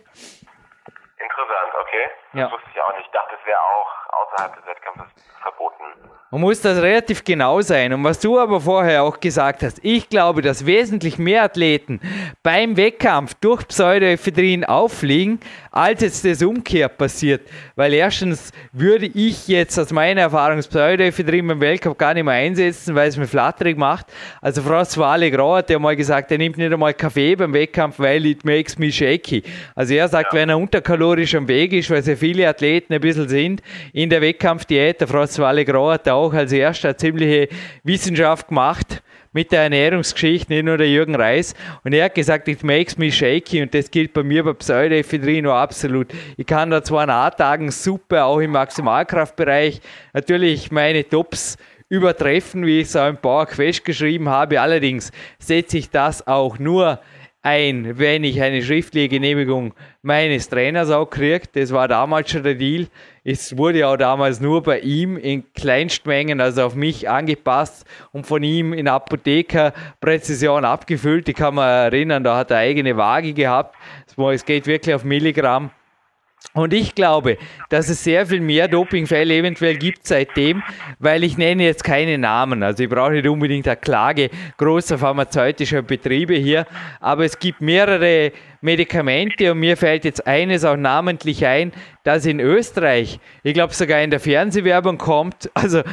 Ja. Das wusste ich auch nicht. Ich dachte, es wäre auch außerhalb des Wettkampfes verboten. Man muss das relativ genau sein. Und was du aber vorher auch gesagt hast, ich glaube, dass wesentlich mehr Athleten beim Wettkampf durch Pseudoephedrin auffliegen, als jetzt das umkehrt passiert. Weil erstens würde ich jetzt aus meiner Erfahrung Pseudoephedrin beim Weltcup gar nicht mehr einsetzen, weil es mir flatterig macht. Also François Legros hat ja mal gesagt, er nimmt nicht einmal Kaffee beim Wettkampf, weil it makes me shaky. Also er sagt, ja. wenn er unterkalorisch am Weg ist, weil sehr viele Athleten ein bisschen sind in der Wettkampfdiät, der François Legros hat auch als erster ziemliche Wissenschaft gemacht mit der Ernährungsgeschichte, nicht nur der Jürgen Reis. Und er hat gesagt, it makes me shaky und das gilt bei mir bei Pseudoephedrino absolut. Ich kann da zwar nach A-Tagen super, auch im Maximalkraftbereich, natürlich meine Tops übertreffen, wie ich es auch im Power Quest geschrieben habe. Allerdings setze ich das auch nur ein, wenn ich eine schriftliche Genehmigung meines Trainers auch kriege. Das war damals schon der Deal. Es wurde auch damals nur bei ihm in Kleinstmengen, also auf mich angepasst und von ihm in Apothekerpräzision abgefüllt. Ich kann mich erinnern, da hat er eigene Waage gehabt. Es geht wirklich auf Milligramm. Und ich glaube, dass es sehr viel mehr Dopingfälle eventuell gibt seitdem, weil ich nenne jetzt keine Namen. Also ich brauche nicht unbedingt eine Klage großer pharmazeutischer Betriebe hier, aber es gibt mehrere Medikamente und mir fällt jetzt eines auch namentlich ein, das in Österreich, ich glaube sogar in der Fernsehwerbung kommt. Also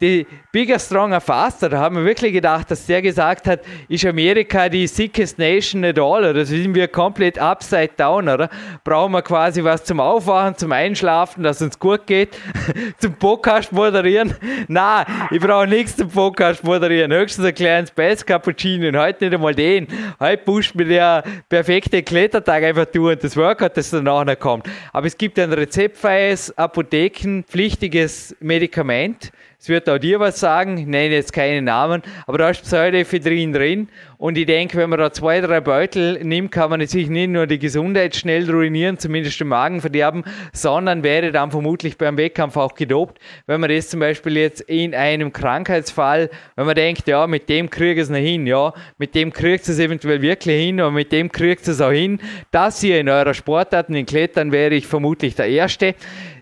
die Bigger, Stronger, Faster, da haben wir wirklich gedacht, dass der gesagt hat, ist Amerika die sickest nation at all, oder sind wir komplett upside down, oder? Brauchen wir quasi was zum Aufwachen, zum Einschlafen, dass uns gut geht, zum Podcast moderieren? Na, ich brauche nichts zum Podcast moderieren, höchstens ein kleines Space Cappuccino und heute nicht einmal den. Heute pusht mir der perfekte Klettertag einfach durch und das Workout, das danach noch kommt. Aber es gibt ein rezeptfreies, apothekenpflichtiges Medikament, es wird auch dir was sagen, ich nenne jetzt keine Namen, aber da ist Pseudoephedrin drin und ich denke, wenn man da zwei, drei Beutel nimmt, kann man sich nicht nur die Gesundheit schnell ruinieren, zumindest den Magen verderben, sondern wäre dann vermutlich beim Wettkampf auch gedopt. Wenn man das zum Beispiel jetzt in einem Krankheitsfall, wenn man denkt, ja, mit dem kriegt es noch hin, ja, mit dem kriegt es eventuell wirklich hin und mit dem kriegt es auch hin, dass ihr in eurer Sportarten in Klettern wäre ich vermutlich der Erste.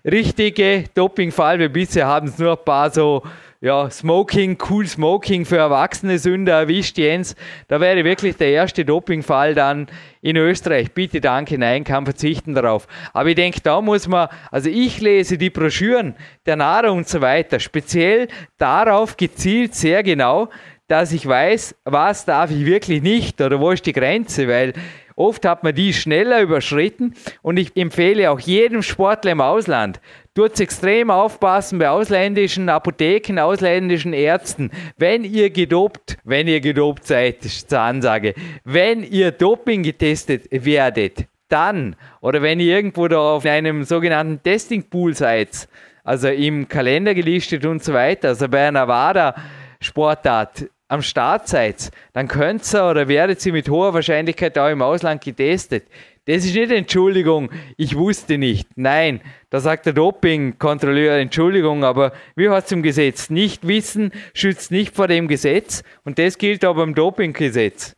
Richtige Dopingfall, wir bisher haben es nur ein paar so ja, Smoking, cool Smoking für erwachsene Sünder erwischt, Jens. Da wäre wirklich der erste Dopingfall dann in Österreich. Bitte danke, nein, kann verzichten darauf. Aber ich denke, da muss man, also ich lese die Broschüren der Nahrung und so weiter, speziell darauf gezielt sehr genau, dass ich weiß, was darf ich wirklich nicht oder wo ist die Grenze, weil Oft hat man die schneller überschritten und ich empfehle auch jedem Sportler im Ausland, tut extrem aufpassen bei ausländischen Apotheken, ausländischen Ärzten. Wenn ihr gedopt, wenn ihr gedopt seid, ist die Ansage, wenn ihr Doping getestet werdet, dann, oder wenn ihr irgendwo da auf einem sogenannten Testing Pool seid, also im Kalender gelistet und so weiter, also bei einer WADA Sportart, am Start seid, dann könnt ihr oder werdet ihr mit hoher Wahrscheinlichkeit auch im Ausland getestet. Das ist nicht Entschuldigung, ich wusste nicht. Nein, da sagt der Dopingkontrolleur Entschuldigung, aber wie hat es im Gesetz? Nicht wissen schützt nicht vor dem Gesetz und das gilt auch beim Dopinggesetz.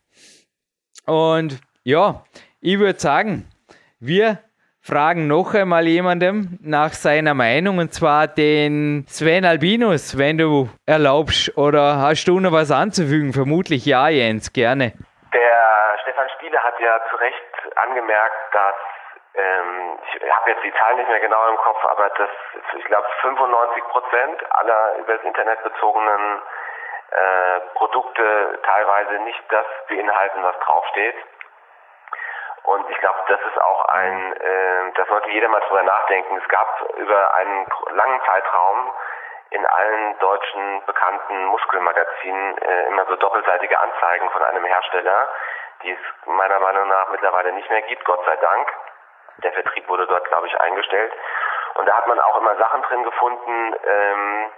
Und ja, ich würde sagen, wir fragen noch einmal jemandem nach seiner Meinung und zwar den Sven Albinus, wenn du erlaubst oder hast du noch was anzufügen? Vermutlich ja, Jens, gerne. Der Stefan Spiele hat ja zu Recht angemerkt, dass ähm, ich habe jetzt die Zahlen nicht mehr genau im Kopf, aber dass ich glaube 95 Prozent aller über das Internet bezogenen äh, Produkte teilweise nicht das beinhalten, was draufsteht. Und ich glaube, das ist auch ein, äh, das sollte jeder mal drüber nachdenken. Es gab über einen langen Zeitraum in allen deutschen bekannten Muskelmagazinen äh, immer so doppelseitige Anzeigen von einem Hersteller, die es meiner Meinung nach mittlerweile nicht mehr gibt, Gott sei Dank. Der Vertrieb wurde dort, glaube ich, eingestellt. Und da hat man auch immer Sachen drin gefunden, ähm,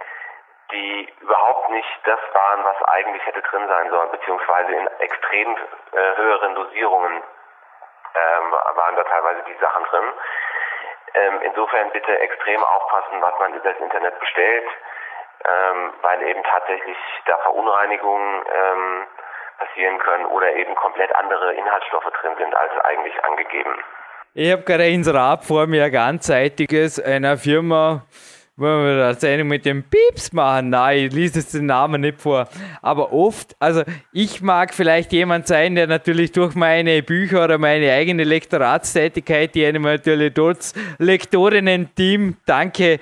die überhaupt nicht das waren, was eigentlich hätte drin sein sollen, beziehungsweise in extrem äh, höheren Dosierungen ähm, waren da teilweise die Sachen drin. Ähm, insofern bitte extrem aufpassen, was man über das Internet bestellt, ähm, weil eben tatsächlich da Verunreinigungen ähm, passieren können oder eben komplett andere Inhaltsstoffe drin sind als eigentlich angegeben. Ich habe gerade ins Rad vor mir ein ganzseitiges einer Firma, wollen wir das eine mit dem Pieps machen? Nein, ich lese jetzt den Namen nicht vor. Aber oft, also ich mag vielleicht jemand sein, der natürlich durch meine Bücher oder meine eigene Lektoratstätigkeit, die einem natürlich dort Lektorinnen-Team, danke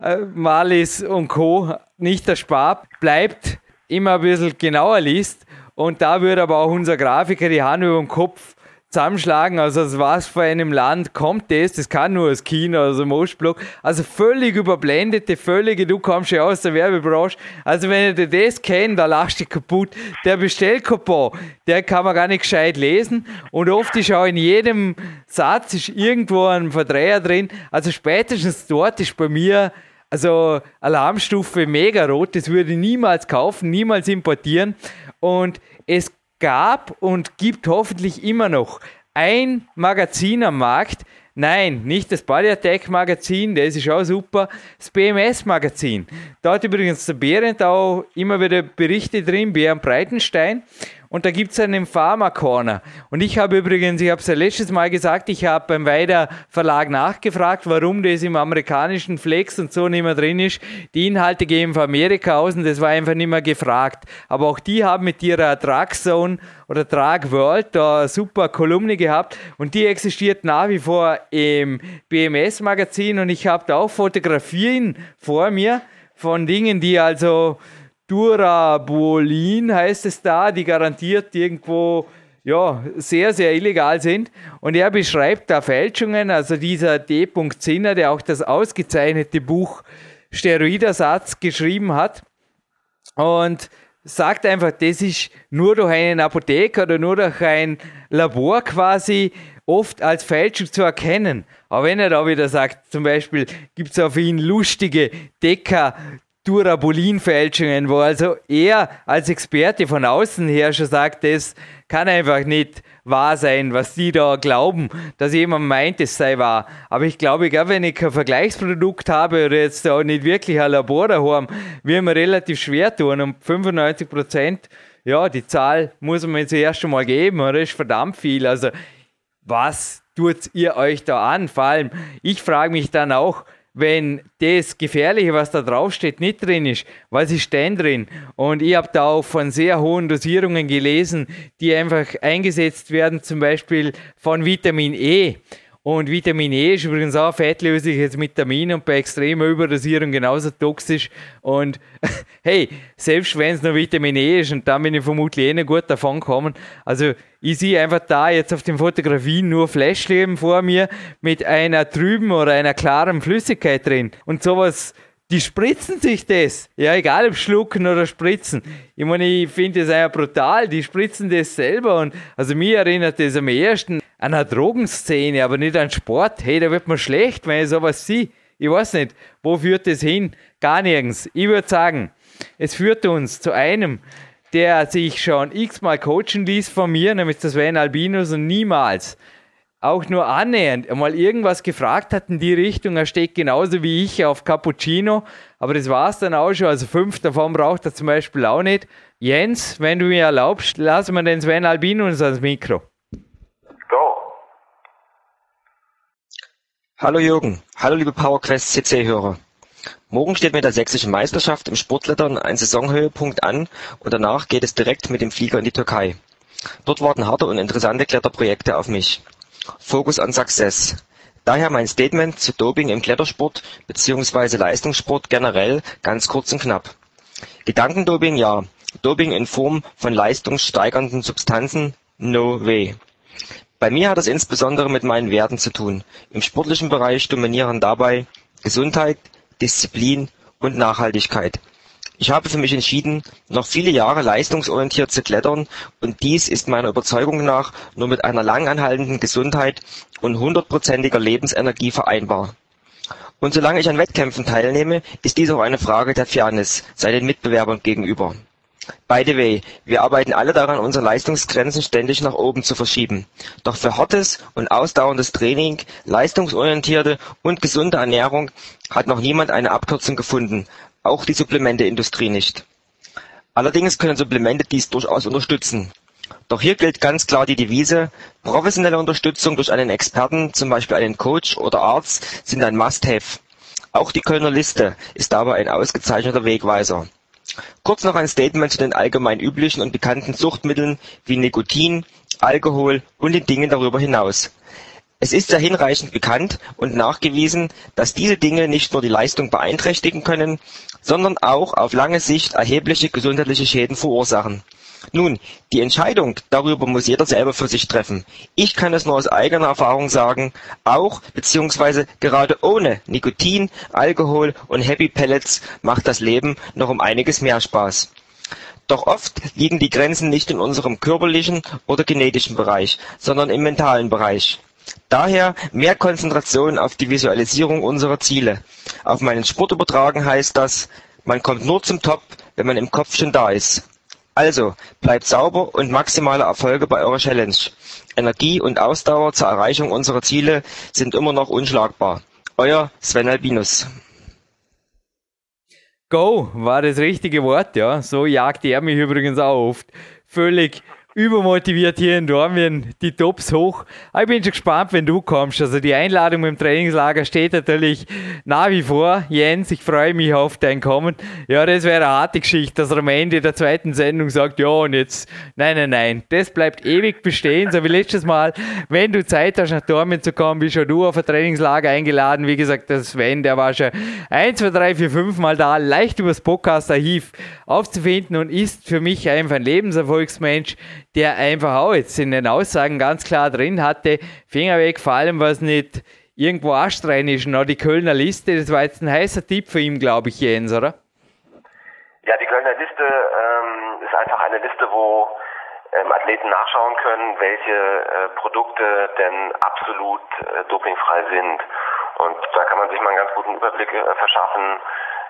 äh, Malis und Co., nicht erspart, bleibt, immer ein bisschen genauer liest. Und da würde aber auch unser Grafiker die Hand über den Kopf zusammenschlagen. Also aus was für einem Land kommt das? Das kann nur aus China, also Mostblock. Also völlig überblendete, völlige, du kommst ja aus der Werbebranche. Also wenn ihr das kennt, da lachst du kaputt. Der Bestellcoupon, der kann man gar nicht gescheit lesen. Und oft ist auch in jedem Satz ist irgendwo ein Verdreher drin. Also spätestens dort ist bei mir also Alarmstufe mega rot. Das würde ich niemals kaufen, niemals importieren. Und es gab und gibt hoffentlich immer noch ein Magazin am Markt. Nein, nicht das Body Attack Magazin, das ist auch super. Das BMS Magazin. Da hat übrigens der Behrendt auch immer wieder Berichte drin, Bären Breitenstein. Und da gibt es einen Pharma Corner. Und ich habe übrigens, ich habe es ja letztes Mal gesagt, ich habe beim Weider Verlag nachgefragt, warum das im amerikanischen Flex und so nicht mehr drin ist. Die Inhalte gehen von Amerika aus und das war einfach nicht mehr gefragt. Aber auch die haben mit ihrer Drug Zone oder Drug World da eine super Kolumne gehabt und die existiert nach wie vor im BMS Magazin und ich habe da auch Fotografien vor mir von Dingen, die also Durabolin heißt es da, die garantiert irgendwo ja, sehr, sehr illegal sind. Und er beschreibt da Fälschungen, also dieser D. Zinner, der auch das ausgezeichnete Buch Steroidersatz geschrieben hat. Und sagt einfach, das ist nur durch einen Apotheker oder nur durch ein Labor quasi oft als Fälschung zu erkennen. Aber wenn er da wieder sagt, zum Beispiel gibt es auf ihn lustige Decker Durabolin-Fälschungen, wo also er als Experte von außen her schon sagt, das kann einfach nicht wahr sein, was die da glauben, dass jemand meint, es sei wahr. Aber ich glaube, egal, wenn ich kein Vergleichsprodukt habe oder jetzt auch nicht wirklich ein Labor daheim, wird mir relativ schwer tun. Und 95 Prozent, ja, die Zahl muss man zuerst einmal geben, oder? Ist verdammt viel. Also, was tut ihr euch da an? Vor allem, ich frage mich dann auch, wenn das Gefährliche, was da draufsteht, nicht drin ist, was ist denn drin? Und ich habe da auch von sehr hohen Dosierungen gelesen, die einfach eingesetzt werden, zum Beispiel von Vitamin E. Und Vitamin E ist übrigens auch fettlösliches Vitamin und bei extremer Überdosierung genauso toxisch. Und hey, selbst wenn es nur Vitamin E ist, und dann bin ich vermutlich eh nicht gut davon gekommen. Also ich sehe einfach da jetzt auf den Fotografien nur Fläschchen vor mir mit einer trüben oder einer klaren Flüssigkeit drin. Und sowas die spritzen sich das. Ja, egal ob schlucken oder spritzen. Ich meine, ich finde das einfach brutal. Die spritzen das selber. Und also mir erinnert das am ersten an eine Drogenszene, aber nicht an Sport. Hey, da wird man schlecht, wenn ich sowas sehe. Ich weiß nicht, wo führt das hin? Gar nirgends. Ich würde sagen, es führt uns zu einem, der sich schon x-mal coachen ließ von mir, nämlich das Sven Albinus und niemals auch nur annähernd einmal irgendwas gefragt hat in die Richtung. Er steht genauso wie ich auf Cappuccino, aber das war es dann auch schon. Also fünf davon braucht er zum Beispiel auch nicht. Jens, wenn du mir erlaubst, lassen wir den Sven Albinus ans Mikro. Go. Hallo Jürgen, hallo liebe PowerQuest CC-Hörer. Morgen steht mit der sächsischen Meisterschaft im Sportlettern ein Saisonhöhepunkt an und danach geht es direkt mit dem Flieger in die Türkei. Dort warten harte und interessante Kletterprojekte auf mich. Focus on Success. Daher mein Statement zu Doping im Klettersport bzw. Leistungssport generell ganz kurz und knapp. Gedankendoping ja, Doping in Form von leistungssteigernden Substanzen no way. Bei mir hat es insbesondere mit meinen Werten zu tun. Im sportlichen Bereich dominieren dabei Gesundheit, Disziplin und Nachhaltigkeit. Ich habe für mich entschieden, noch viele Jahre leistungsorientiert zu klettern und dies ist meiner Überzeugung nach nur mit einer lang anhaltenden Gesundheit und hundertprozentiger Lebensenergie vereinbar. Und solange ich an Wettkämpfen teilnehme, ist dies auch eine Frage der Fairness seinen Mitbewerbern gegenüber. By the way, wir arbeiten alle daran, unsere Leistungsgrenzen ständig nach oben zu verschieben. Doch für hartes und ausdauerndes Training, leistungsorientierte und gesunde Ernährung hat noch niemand eine Abkürzung gefunden, auch die Supplementeindustrie nicht. Allerdings können Supplemente dies durchaus unterstützen. Doch hier gilt ganz klar die Devise, professionelle Unterstützung durch einen Experten, zum Beispiel einen Coach oder Arzt, sind ein Must-Have. Auch die Kölner Liste ist dabei ein ausgezeichneter Wegweiser. Kurz noch ein Statement zu den allgemein üblichen und bekannten Suchtmitteln wie Nikotin, Alkohol und den Dingen darüber hinaus. Es ist sehr hinreichend bekannt und nachgewiesen, dass diese Dinge nicht nur die Leistung beeinträchtigen können, sondern auch auf lange Sicht erhebliche gesundheitliche Schäden verursachen. Nun, die Entscheidung darüber muss jeder selber für sich treffen. Ich kann es nur aus eigener Erfahrung sagen, auch bzw. gerade ohne Nikotin, Alkohol und Happy Pellets macht das Leben noch um einiges mehr Spaß. Doch oft liegen die Grenzen nicht in unserem körperlichen oder genetischen Bereich, sondern im mentalen Bereich. Daher mehr Konzentration auf die Visualisierung unserer Ziele. Auf meinen Sport übertragen heißt das, man kommt nur zum Top, wenn man im Kopf schon da ist. Also, bleibt sauber und maximale Erfolge bei eurer Challenge. Energie und Ausdauer zur Erreichung unserer Ziele sind immer noch unschlagbar. Euer Sven Albinus. Go war das richtige Wort, ja. So jagt er mich übrigens auch oft. Völlig übermotiviert hier in Dormien die Tops hoch. Ich bin schon gespannt, wenn du kommst. Also die Einladung im Trainingslager steht natürlich nach wie vor. Jens, ich freue mich auf dein Kommen. Ja, das wäre eine harte Geschichte, dass er am Ende der zweiten Sendung sagt, ja und jetzt, nein, nein, nein, das bleibt ewig bestehen. So wie letztes Mal, wenn du Zeit hast, nach Dormien zu kommen, bist schon du auf ein Trainingslager eingeladen. Wie gesagt, der Sven, der war schon ein, zwei, drei, vier, fünf Mal da, leicht übers Podcast-Archiv aufzufinden und ist für mich einfach ein Lebenserfolgsmensch, der einfach auch jetzt in den Aussagen ganz klar drin hatte, Finger weg, vor allem was nicht irgendwo astrein ist. Noch die Kölner Liste, das war jetzt ein heißer Tipp für ihn, glaube ich, Jens, oder? Ja, die Kölner Liste ähm, ist einfach eine Liste, wo ähm, Athleten nachschauen können, welche äh, Produkte denn absolut äh, dopingfrei sind. Und da kann man sich mal einen ganz guten Überblick äh, verschaffen,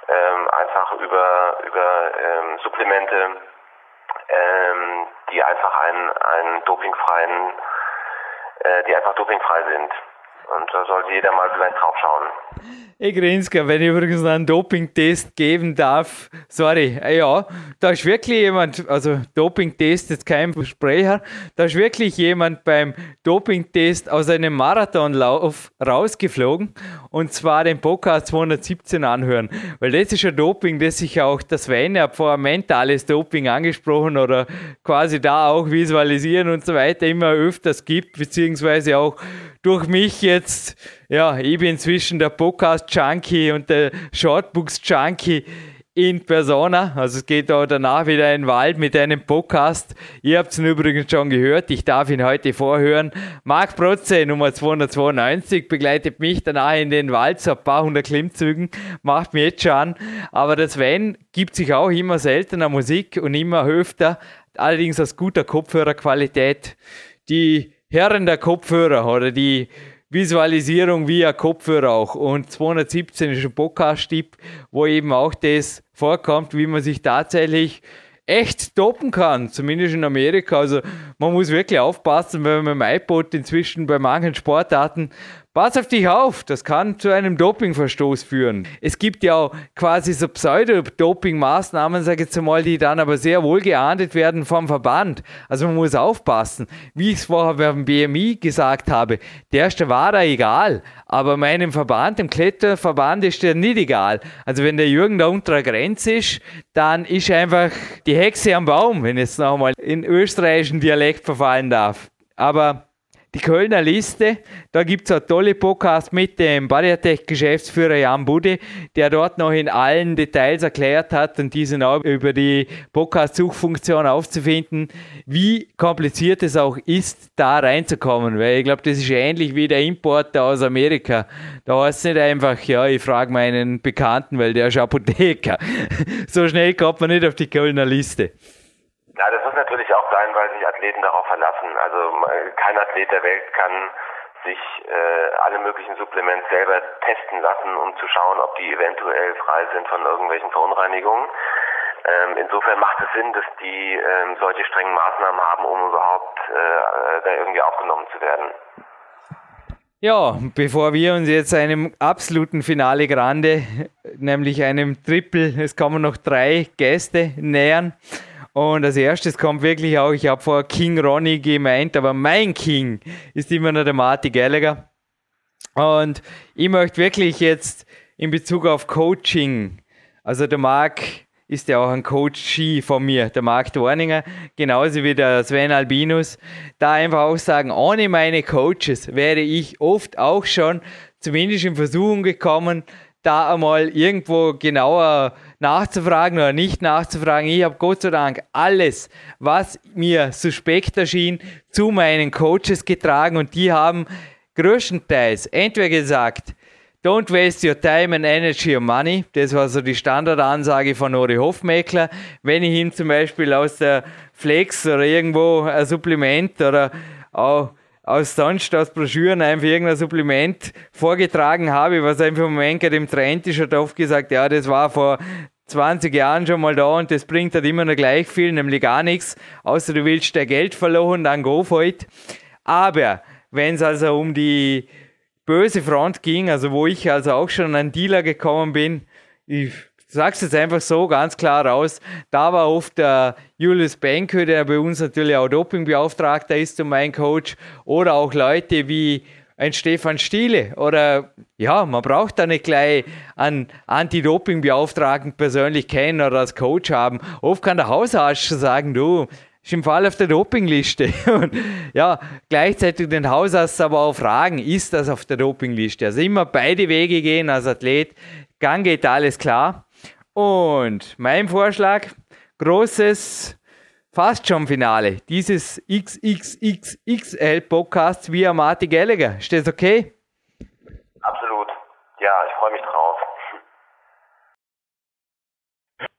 ähm, einfach über, über ähm, Supplemente, ähm, die einfach einen, einen dopingfreien, äh, die einfach dopingfrei sind. Und da sollte jeder mal vielleicht drauf schauen. Hey Grinska, wenn ich übrigens einen Doping-Test geben darf, sorry, äh, ja, da ist wirklich jemand, also Doping-Test ist kein Sprecher, da ist wirklich jemand beim Doping-Test aus einem Marathonlauf rausgeflogen und zwar den Podcast 217 anhören, weil das ist ja Doping, das sich auch das Sven hat vorher mentales Doping angesprochen oder quasi da auch visualisieren und so weiter immer öfters gibt, beziehungsweise auch durch mich jetzt, ja, ich bin inzwischen der Podcast-Junkie und der Shortbooks-Junkie in Persona. Also es geht auch danach wieder in den Wald mit einem Podcast. Ihr habt es übrigens schon gehört, ich darf ihn heute vorhören. Marc Protze, Nummer 292, begleitet mich danach in den Wald, so ein paar hundert Klimmzügen, macht mir jetzt schon an. Aber das Sven gibt sich auch immer seltener Musik und immer öfter, allerdings aus guter Kopfhörerqualität. Die Herren der Kopfhörer oder die Visualisierung via Kopfhörer auch. Und 217 ist ein Podcast-Tipp, wo eben auch das vorkommt, wie man sich tatsächlich echt dopen kann, zumindest in Amerika. Also man muss wirklich aufpassen, wenn man mit dem iPod inzwischen bei manchen Sportarten Pass auf dich auf, das kann zu einem Dopingverstoß führen. Es gibt ja auch quasi so Pseudo-Doping-Maßnahmen, sage ich jetzt mal, die dann aber sehr wohl geahndet werden vom Verband. Also man muss aufpassen. Wie ich es vorher beim BMI gesagt habe, der erste war da egal, aber meinem Verband, dem Kletterverband, ist der nicht egal. Also wenn der Jürgen da unter der Grenze ist, dann ist einfach die Hexe am Baum, wenn ich jetzt nochmal in österreichischen Dialekt verfallen darf. Aber die Kölner Liste. Da gibt es einen tolle Podcast mit dem Bariatech-Geschäftsführer Jan Bude, der dort noch in allen Details erklärt hat und diesen auch über die Podcast-Suchfunktion aufzufinden, wie kompliziert es auch ist, da reinzukommen. Weil ich glaube, das ist ähnlich wie der Import aus Amerika. Da heißt es nicht einfach, ja, ich frage meinen Bekannten, weil der ist Apotheker. so schnell kommt man nicht auf die Kölner Liste. Ja, das muss natürlich auch sein, weil sich Athleten darauf verlassen. Also kein Athlet der Welt kann sich äh, alle möglichen Supplemente selber testen lassen, um zu schauen, ob die eventuell frei sind von irgendwelchen Verunreinigungen. Ähm, insofern macht es Sinn, dass die ähm, solche strengen Maßnahmen haben, um überhaupt äh, da irgendwie aufgenommen zu werden. Ja, bevor wir uns jetzt einem absoluten Finale Grande, nämlich einem Triple, es kommen noch drei Gäste nähern, und als erstes kommt wirklich auch, ich habe vor King Ronnie gemeint, aber mein King ist immer noch der Marty Gallagher. Und ich möchte wirklich jetzt in Bezug auf Coaching, also der Marc ist ja auch ein Coach von mir, der Marc Dorninger, genauso wie der Sven Albinus, da einfach auch sagen, ohne meine Coaches wäre ich oft auch schon zumindest in Versuchung gekommen, da einmal irgendwo genauer nachzufragen oder nicht nachzufragen. Ich habe Gott sei Dank alles, was mir suspekt erschien, zu meinen Coaches getragen und die haben größtenteils entweder gesagt, Don't waste your time and energy or money. Das war so die Standardansage von Ori Hofmeckler. Wenn ich ihm zum Beispiel aus der Flex oder irgendwo ein Supplement oder auch aus sonst aus Broschüren einfach irgendein Supplement vorgetragen habe, was einfach im Moment im Trend ist, hat oft gesagt, ja, das war vor 20 Jahren schon mal da und das bringt halt immer noch gleich viel, nämlich gar nichts, außer du willst der Geld verloren, dann go for it. Aber wenn es also um die böse Front ging, also wo ich also auch schon an einen Dealer gekommen bin, ich sag's jetzt einfach so ganz klar raus, da war oft der Julius Benke, der bei uns natürlich auch Dopingbeauftragter ist und mein Coach, oder auch Leute wie ein Stefan Stiele oder ja, man braucht da nicht gleich einen Anti-Doping-Beauftragten persönlich kennen oder als Coach haben. Oft kann der Hausarzt schon sagen, du, ist im Fall auf der Dopingliste. Und ja, gleichzeitig den Hausarzt aber auch fragen, ist das auf der Dopingliste? Also immer beide Wege gehen als Athlet. Gang geht alles klar. Und mein Vorschlag, großes fast schon Finale dieses XXXXL Podcasts via Marty Gallagher. Ist das okay? Absolut. Ja, ich freue mich drauf.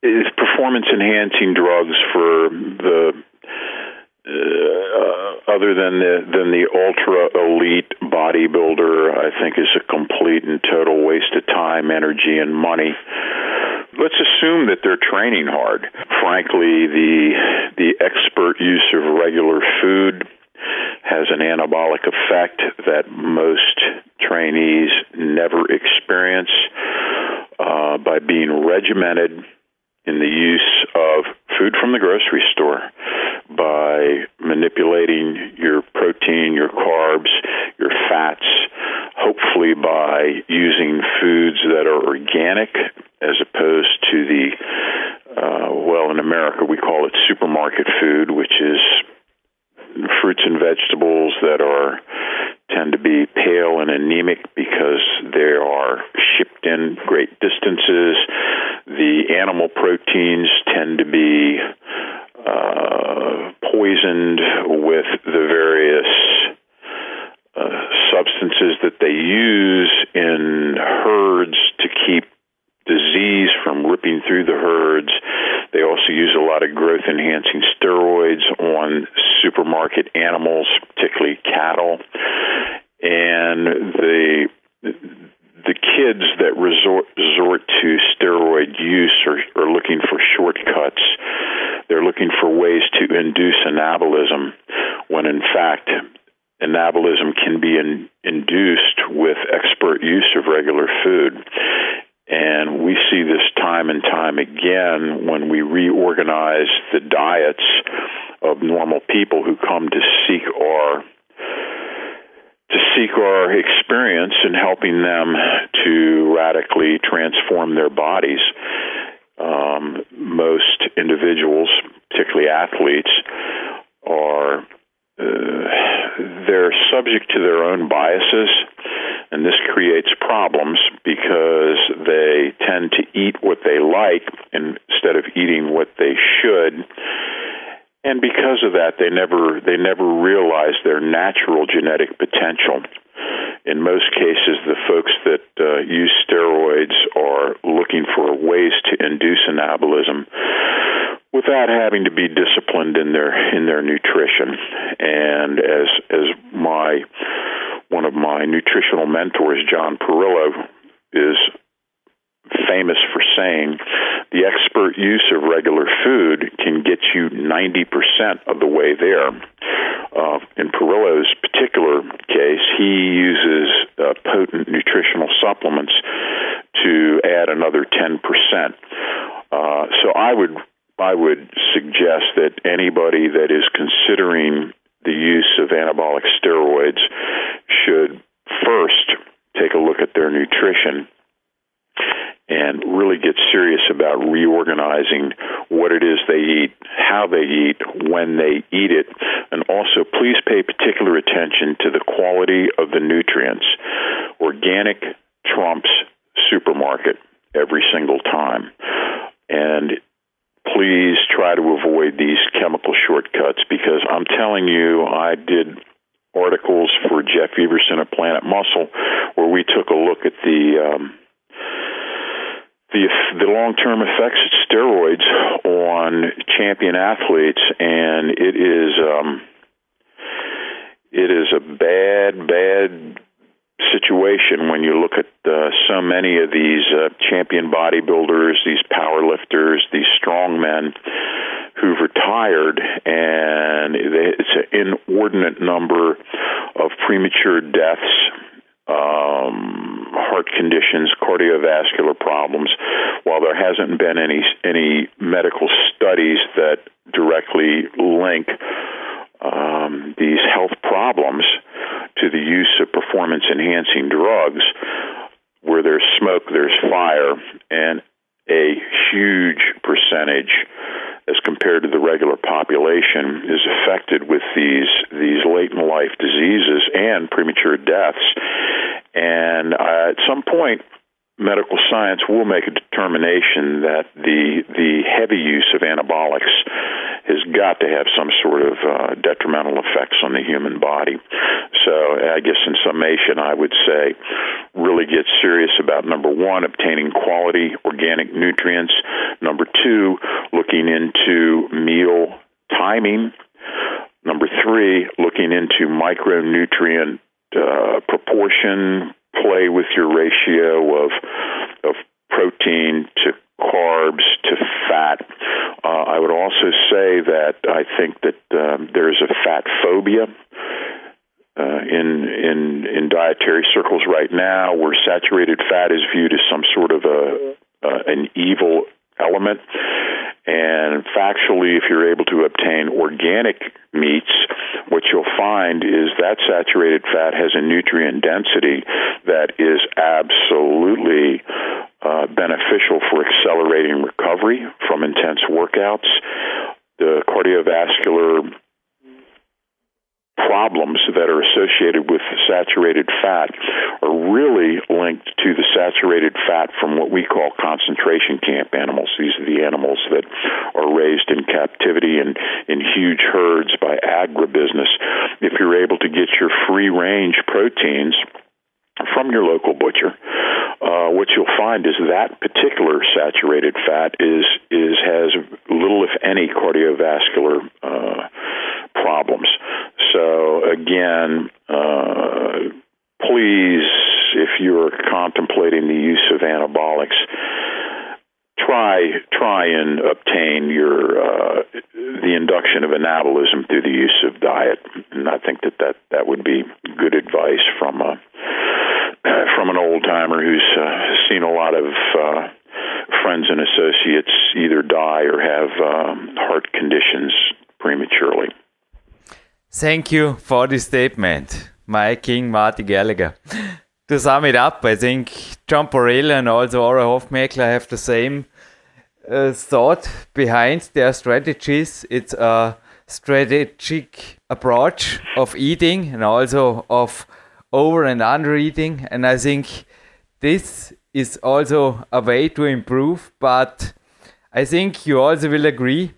Is performance enhancing drugs for the uh, other than the than the ultra elite bodybuilder, I think is a complete and total waste of time, energy, and money. Let's assume that they're training hard. Frankly, the the expert use of regular food has an anabolic effect that most trainees never experience uh, by being regimented in the use of food from the grocery store by manipulating your protein, your carbs, your fats, hopefully by using foods that are organic as opposed to the, uh, well, in America we call it supermarket food, which is fruits and vegetables that are tend to be pale and anemic because they are shipped in great distances. The animal proteins tend to be uh, poisoned with the various uh, substances that they use in herds to keep disease from ripping through the herds. They also use a lot of growth enhancing steroids on supermarket animals, particularly cattle. And the the kids that resort resort to steroid use are, are looking for shortcuts. They're looking for ways to induce anabolism when in fact anabolism can be in, induced with expert use of regular food. And we see this time and time again when we reorganize the diets of normal people who come to seek our to seek our experience in helping them to radically transform their bodies. Um, most individuals, particularly athletes, are uh, they're subject to their own biases and this creates problems because they tend to eat what they like instead of eating what they should. And because of that, they never they never realize their natural genetic potential. In most cases, the folks that uh, use steroids are looking for ways to induce anabolism without having to be disciplined in their in their nutrition. And as as my one of my nutritional mentors, John Perillo, is famous for saying the expert use of regular food can get you 90% of the way there. Uh, in Perillo's particular case, he uses uh, potent nutritional supplements to add another 10%. Uh, so I would I would suggest that anybody that is considering the use of anabolic steroids should first take a look at their nutrition and really get serious about reorganizing what it is they eat, how they eat, when they eat it, and also please pay particular attention to the quality of the nutrients. Organic trumps supermarket every single time. And please try to avoid these chemical shortcuts because I'm telling you, I did articles for Jeff Everson at Planet Muscle where we took a look at the um, the the long term effects of steroids on champion athletes, and it is um, it is a bad bad situation when you look at uh, so many of these uh, champion bodybuilders, these power lifters, these strong men who've retired, and it's an inordinate number of premature deaths, um, heart conditions, cardiovascular problems. While there hasn't been any any medical studies that directly link um, these health problems to the use of performance enhancing drugs. Where there's smoke, there's fire, and a huge percentage as compared to the regular population is affected with these these late in life diseases and premature deaths and uh, at some point medical science will make a determination that the the heavy use of anabolics has got to have some sort of uh, detrimental effects on the human body. So I guess in summation, I would say really get serious about number one, obtaining quality organic nutrients. Number two, looking into meal timing. Number three, looking into micronutrient uh, proportion, play with your ratio of of protein to carbs to fat. Uh, I would also say that I think that um, there's a fat phobia. Uh, in in in dietary circles right now, where saturated fat is viewed as some sort of a uh, an evil element. And factually, if you're able to obtain organic meats, what you'll find is that saturated fat has a nutrient density that is absolutely uh, beneficial for accelerating recovery from intense workouts. The cardiovascular problems that are associated with saturated fat are really linked to the saturated fat from what we call concentration camp animals. These are the animals that are raised in captivity and in huge herds by agribusiness. If you're able to get your free range proteins, from your local butcher, uh, what you'll find is that particular saturated fat is is has little, if any, cardiovascular uh, problems. So again, uh, please, if you're contemplating the use of anabolics, try try and obtain your uh, the induction of anabolism through the use of diet, and I think that that, that would be good advice from a from an old timer who's uh, seen a lot of uh, friends and associates either die or have um, heart conditions prematurely. Thank you for the statement, my King Marty Gallagher. To sum it up, I think John Porella and also Ora Hofmeckler have the same uh, thought behind their strategies. It's a strategic approach of eating and also of over and under eating. And I think this is also a way to improve. But I think you also will agree,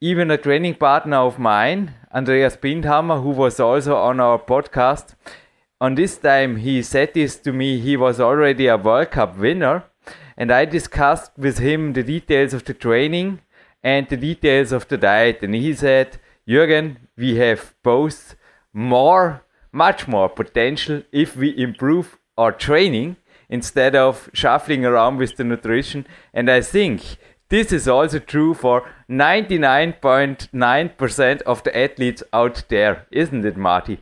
even a training partner of mine Andreas Bindhammer, who was also on our podcast. On this time, he said this to me. He was already a World Cup winner, and I discussed with him the details of the training and the details of the diet. And he said, Jürgen, we have both more, much more potential if we improve our training instead of shuffling around with the nutrition. And I think this is also true for 99.9% of the athletes out there, isn't it, Marty?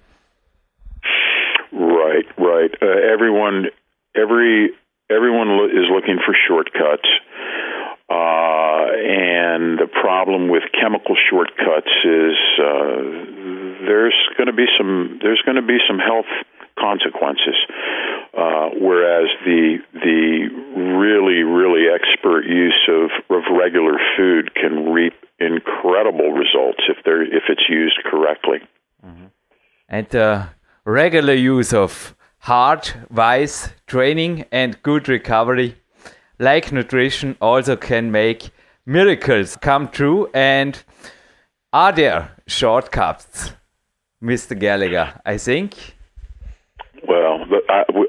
Right, right. Uh, everyone, every everyone lo- is looking for shortcuts. Uh, and the problem with chemical shortcuts is uh, there's going to be some there's going to be some health consequences. Uh, whereas the the really really expert use of, of regular food can reap incredible results if they're if it's used correctly. Mm-hmm. And uh, regular use of hard, wise training and good recovery, like nutrition, also can make miracles come true. And are there shortcuts, Mr. Gallagher? I think. Well,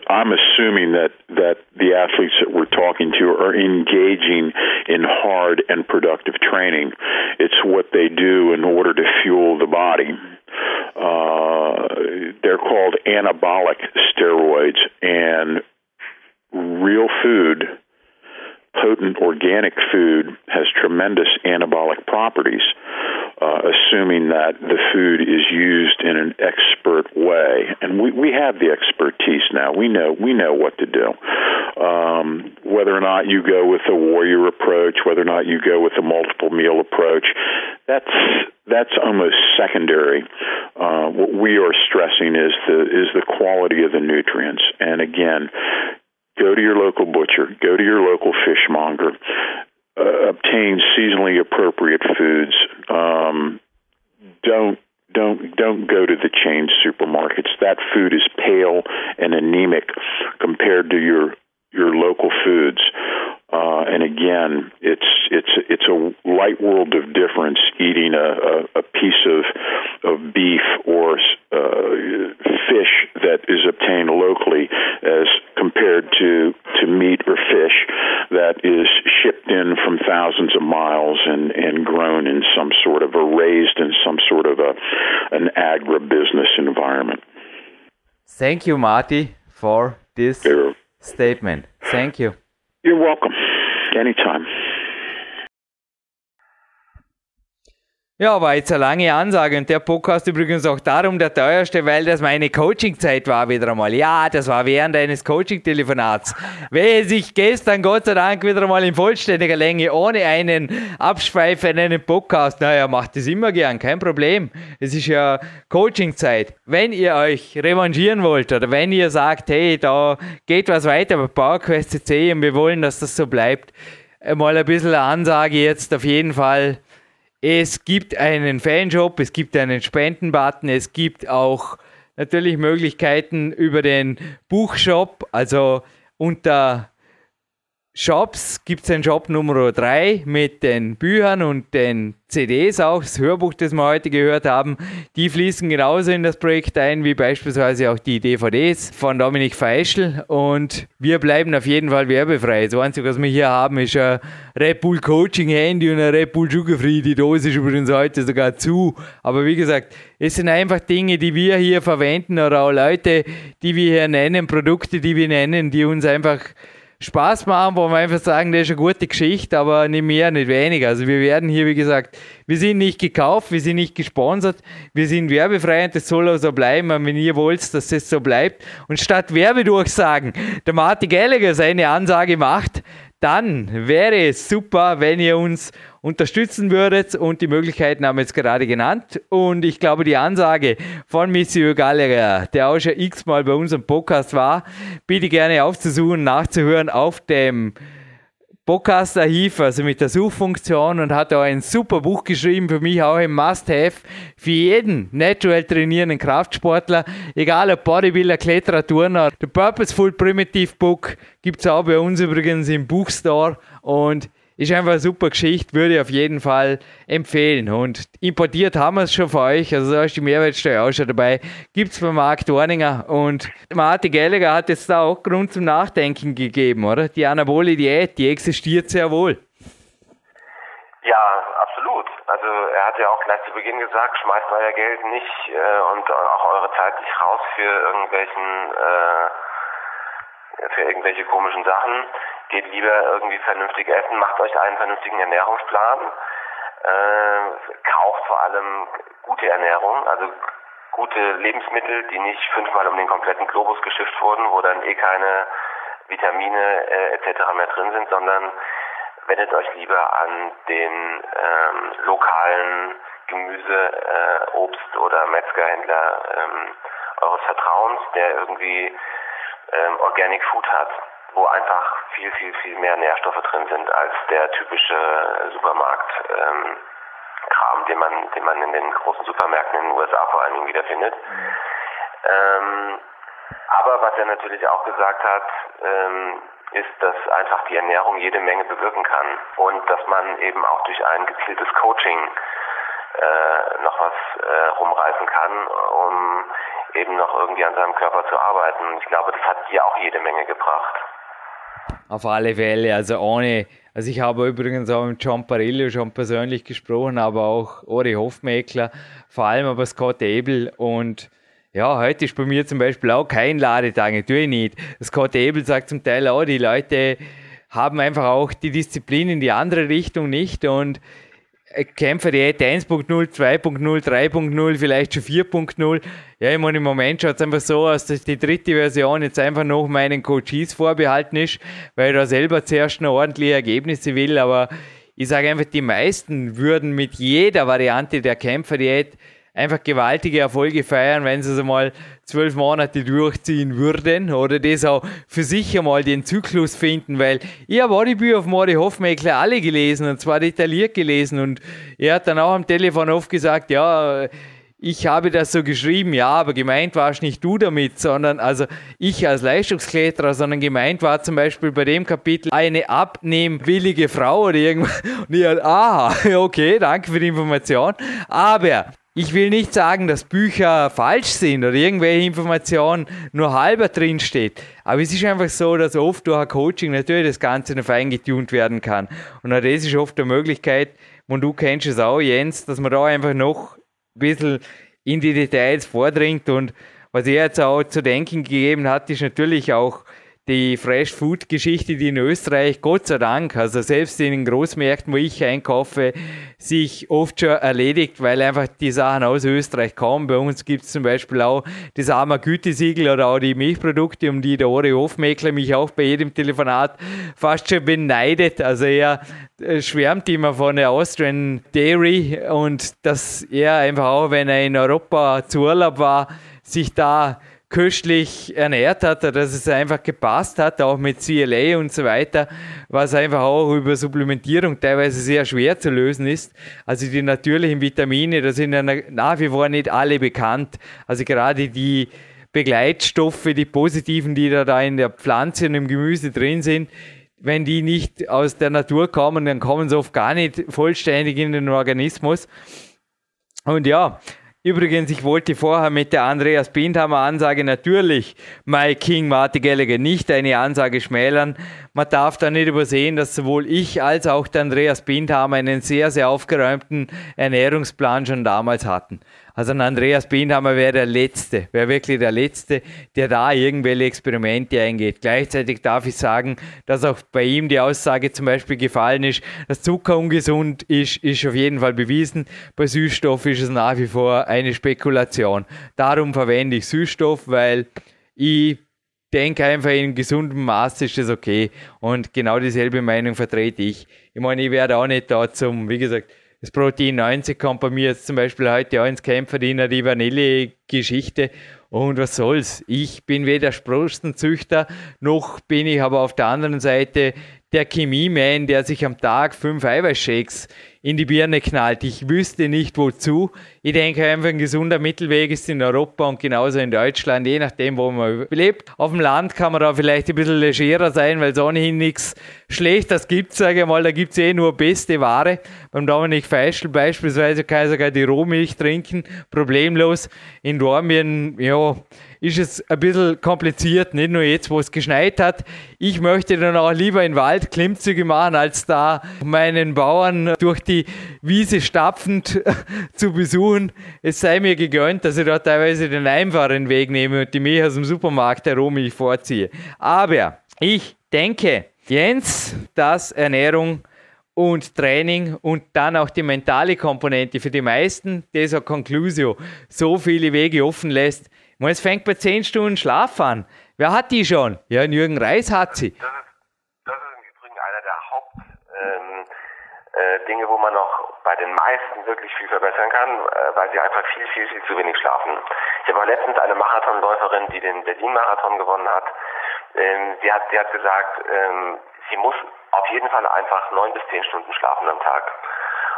I'm assuming that that the athletes that we're talking to are engaging in hard and productive training. It's what they do in order to fuel the body. Uh, they're called anabolic steroids, and real food potent organic food has tremendous anabolic properties, uh, assuming that the food is used in an expert way. And we, we have the expertise now. We know we know what to do. Um, whether or not you go with a warrior approach, whether or not you go with a multiple meal approach, that's that's almost secondary. Uh, what we are stressing is the is the quality of the nutrients. And again, go to your local butcher, go to your local fishmonger, uh, obtain seasonally appropriate foods. Um, don't don't don't go to the chain supermarkets. That food is pale and anemic compared to your your local foods. Uh, and again, it's it's it's a light world of difference eating a, a, a piece of of beef or uh, fish that is obtained locally as compared to to meat or fish that is shipped in from thousands of miles and and grown in some sort of a raised in some sort of a an agribusiness environment. Thank you, Marty, for this statement. Thank you. You're welcome. Anytime. Ja, war jetzt eine lange Ansage und der Podcast übrigens auch darum der teuerste, weil das meine Coachingzeit war wieder einmal. Ja, das war während eines Coaching-Telefonats. Welches ich gestern Gott sei Dank wieder einmal in vollständiger Länge, ohne einen Abschweif in einen Podcast. Naja, macht das immer gern, kein Problem. Es ist ja Coachingzeit. Wenn ihr euch revanchieren wollt oder wenn ihr sagt, hey, da geht was weiter bei PowerQuest CC und wir wollen, dass das so bleibt, mal ein bisschen Ansage jetzt auf jeden Fall es gibt einen Fanshop, es gibt einen Spendenbutton, es gibt auch natürlich Möglichkeiten über den Buchshop, also unter Shops gibt es den Shop Nummer 3 mit den Büchern und den CDs auch, das Hörbuch, das wir heute gehört haben, die fließen genauso in das Projekt ein, wie beispielsweise auch die DVDs von Dominik Feischl und wir bleiben auf jeden Fall werbefrei. Das Einzige, was wir hier haben, ist ein Red Bull Coaching Handy und ein Red Bull Sugar Free. Die Dose ist übrigens heute sogar zu, aber wie gesagt, es sind einfach Dinge, die wir hier verwenden oder auch Leute, die wir hier nennen, Produkte, die wir nennen, die uns einfach Spaß machen, wo wir einfach sagen, das ist eine gute Geschichte, aber nicht mehr, nicht weniger. Also wir werden hier, wie gesagt, wir sind nicht gekauft, wir sind nicht gesponsert, wir sind werbefrei und das soll auch so bleiben. Und wenn ihr wollt, dass das so bleibt und statt Werbedurchsagen der Martin Gallagher seine Ansage macht, dann wäre es super, wenn ihr uns unterstützen würdet und die Möglichkeiten haben wir jetzt gerade genannt. Und ich glaube, die Ansage von Monsieur Gallagher, der auch schon x-mal bei unserem Podcast war, bitte gerne aufzusuchen, nachzuhören auf dem Podcast-Archiv, also mit der Suchfunktion und hat auch ein super Buch geschrieben, für mich auch ein Must-Have für jeden natural trainierenden Kraftsportler, egal ob Bodybuilder, Kletterer, Turner. The Purposeful Primitive Book gibt es auch bei uns übrigens im Buchstore und ist einfach eine super Geschichte, würde ich auf jeden Fall empfehlen. Und importiert haben wir es schon für euch, also da ist die Mehrwertsteuer auch schon dabei. Gibt es bei Marc Dorninger. Und Martin Gallagher hat jetzt da auch Grund zum Nachdenken gegeben, oder? Die anabole Diät, die existiert sehr wohl. Ja, absolut. Also er hat ja auch gleich zu Beginn gesagt, schmeißt euer Geld nicht äh, und auch eure Zeit nicht raus für irgendwelchen äh, für irgendwelche komischen Sachen geht lieber irgendwie vernünftig essen, macht euch einen vernünftigen Ernährungsplan, äh, kauft vor allem gute Ernährung, also gute Lebensmittel, die nicht fünfmal um den kompletten Globus geschifft wurden, wo dann eh keine Vitamine äh, etc. mehr drin sind, sondern wendet euch lieber an den ähm, lokalen Gemüse, äh, Obst oder Metzgerhändler ähm, eures Vertrauens, der irgendwie ähm, Organic Food hat wo einfach viel, viel, viel mehr Nährstoffe drin sind als der typische Supermarkt. Ähm, Kram, den man, den man in den großen Supermärkten in den USA vor allen Dingen wiederfindet. Mhm. Ähm, aber was er natürlich auch gesagt hat, ähm, ist, dass einfach die Ernährung jede Menge bewirken kann und dass man eben auch durch ein gezieltes Coaching äh, noch was äh, rumreißen kann, um eben noch irgendwie an seinem Körper zu arbeiten. Ich glaube, das hat dir auch jede Menge gebracht. Auf alle Fälle, also ohne, also ich habe übrigens auch mit John Parillo schon persönlich gesprochen, aber auch Ori Hofmeckler, vor allem aber Scott Abel und ja, heute ist bei mir zum Beispiel auch kein Ladetag, tue ich nicht. Scott Abel sagt zum Teil auch, die Leute haben einfach auch die Disziplin in die andere Richtung nicht und Kämpferdiät 1.0, 2.0, 3.0, vielleicht schon 4.0. Ja, ich meine, im Moment schaut es einfach so aus, dass die dritte Version jetzt einfach noch meinen Coaches vorbehalten ist, weil ich da selber zuerst noch ordentliche Ergebnisse will. Aber ich sage einfach, die meisten würden mit jeder Variante der Kämpferdiät einfach gewaltige Erfolge feiern, wenn sie es einmal zwölf Monate durchziehen würden oder das auch für sich einmal den Zyklus finden, weil ich habe die Bücher auf Mori Hofmeckler alle gelesen und zwar detailliert gelesen und er hat dann auch am Telefon oft gesagt, ja, ich habe das so geschrieben, ja, aber gemeint warst nicht du damit, sondern also ich als Leistungskletterer, sondern gemeint war zum Beispiel bei dem Kapitel eine abnehmwillige Frau oder irgendwas. Und ich, ah, okay, danke für die Information. Aber ich will nicht sagen, dass Bücher falsch sind oder irgendwelche Informationen nur halber drinsteht. Aber es ist einfach so, dass oft durch ein Coaching natürlich das Ganze noch feingetunt werden kann. Und das ist oft eine Möglichkeit, und du kennst es auch, Jens, dass man da einfach noch ein bisschen in die Details vordringt. Und was er jetzt auch zu denken gegeben hat, ist natürlich auch die Fresh Food Geschichte, die in Österreich, Gott sei Dank, also selbst in den Großmärkten, wo ich einkaufe, sich oft schon erledigt, weil einfach die Sachen aus Österreich kommen. Bei uns gibt es zum Beispiel auch das Armer Gütesiegel oder auch die Milchprodukte, um die der Ori Hofmeckler mich auch bei jedem Telefonat fast schon beneidet. Also er äh, schwärmt immer von der Austrian Dairy und dass er einfach auch, wenn er in Europa zu Urlaub war, sich da köstlich ernährt hat, dass es einfach gepasst hat, auch mit CLA und so weiter, was einfach auch über Supplementierung teilweise sehr schwer zu lösen ist. Also die natürlichen Vitamine, da sind ja nach wie vor nicht alle bekannt. Also gerade die Begleitstoffe, die positiven, die da, da in der Pflanze und im Gemüse drin sind, wenn die nicht aus der Natur kommen, dann kommen sie oft gar nicht vollständig in den Organismus. Und ja, Übrigens, ich wollte vorher mit der Andreas Bindhammer Ansage natürlich My King Marty Gallagher nicht eine Ansage schmälern. Man darf da nicht übersehen, dass sowohl ich als auch der Andreas Bindhammer einen sehr, sehr aufgeräumten Ernährungsplan schon damals hatten. Also ein Andreas Bindhammer wäre der Letzte, wäre wirklich der Letzte, der da irgendwelche Experimente eingeht. Gleichzeitig darf ich sagen, dass auch bei ihm die Aussage zum Beispiel gefallen ist, dass Zucker ungesund ist, ist auf jeden Fall bewiesen. Bei Süßstoff ist es nach wie vor eine Spekulation. Darum verwende ich Süßstoff, weil ich denke einfach in gesundem Maß ist das okay. Und genau dieselbe Meinung vertrete ich. Ich meine, ich werde auch nicht da zum, wie gesagt, das Protein 90 kommt bei mir jetzt zum Beispiel heute auch ins Kämpferdiener die Vanille-Geschichte. Und was soll's? Ich bin weder Sprostenzüchter, noch bin ich aber auf der anderen Seite der Chemie-Man, der sich am Tag fünf Eiweißshakes in die Birne knallt. Ich wüsste nicht wozu. Ich denke einfach, ein gesunder Mittelweg ist in Europa und genauso in Deutschland, je nachdem, wo man lebt. Auf dem Land kann man da vielleicht ein bisschen legerer sein, weil es ohnehin nichts Schlechtes gibt, sage ich mal. Da gibt es eh nur beste Ware. Beim Dominik Feischl beispielsweise kann ich sogar die Rohmilch trinken, problemlos. In Dormien, ja, ist es ein bisschen kompliziert, nicht nur jetzt, wo es geschneit hat. Ich möchte dann auch lieber in Wald Klimmzüge machen, als da meinen Bauern durch die Wiese stapfend zu besuchen. Es sei mir gegönnt, dass ich da teilweise den einfachen Weg nehme und die Milch aus dem Supermarkt herum ich vorziehe. Aber ich denke, Jens, dass Ernährung und Training und dann auch die mentale Komponente für die meisten, dieser Conclusio, so viele Wege offen lässt, meine, es fängt bei 10 Stunden Schlaf an. Wer hat die schon? Ja, Jürgen Reis hat sie. Das ist, das ist im Übrigen einer der Hauptdinge, ähm, äh, wo man noch bei den meisten wirklich viel verbessern kann, äh, weil sie einfach viel, viel, viel zu wenig schlafen. Ich habe letztens eine Marathonläuferin, die den Berlin-Marathon gewonnen hat. Ähm, sie hat, sie hat gesagt, ähm, sie muss auf jeden Fall einfach neun bis zehn Stunden schlafen am Tag.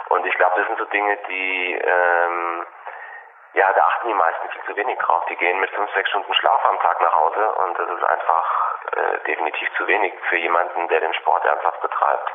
Und ich glaube, das sind so Dinge, die ähm, ja, da achten die meisten viel zu wenig drauf. Die gehen mit fünf, sechs Stunden Schlaf am Tag nach Hause und das ist einfach äh, definitiv zu wenig für jemanden, der den Sport ernsthaft betreibt.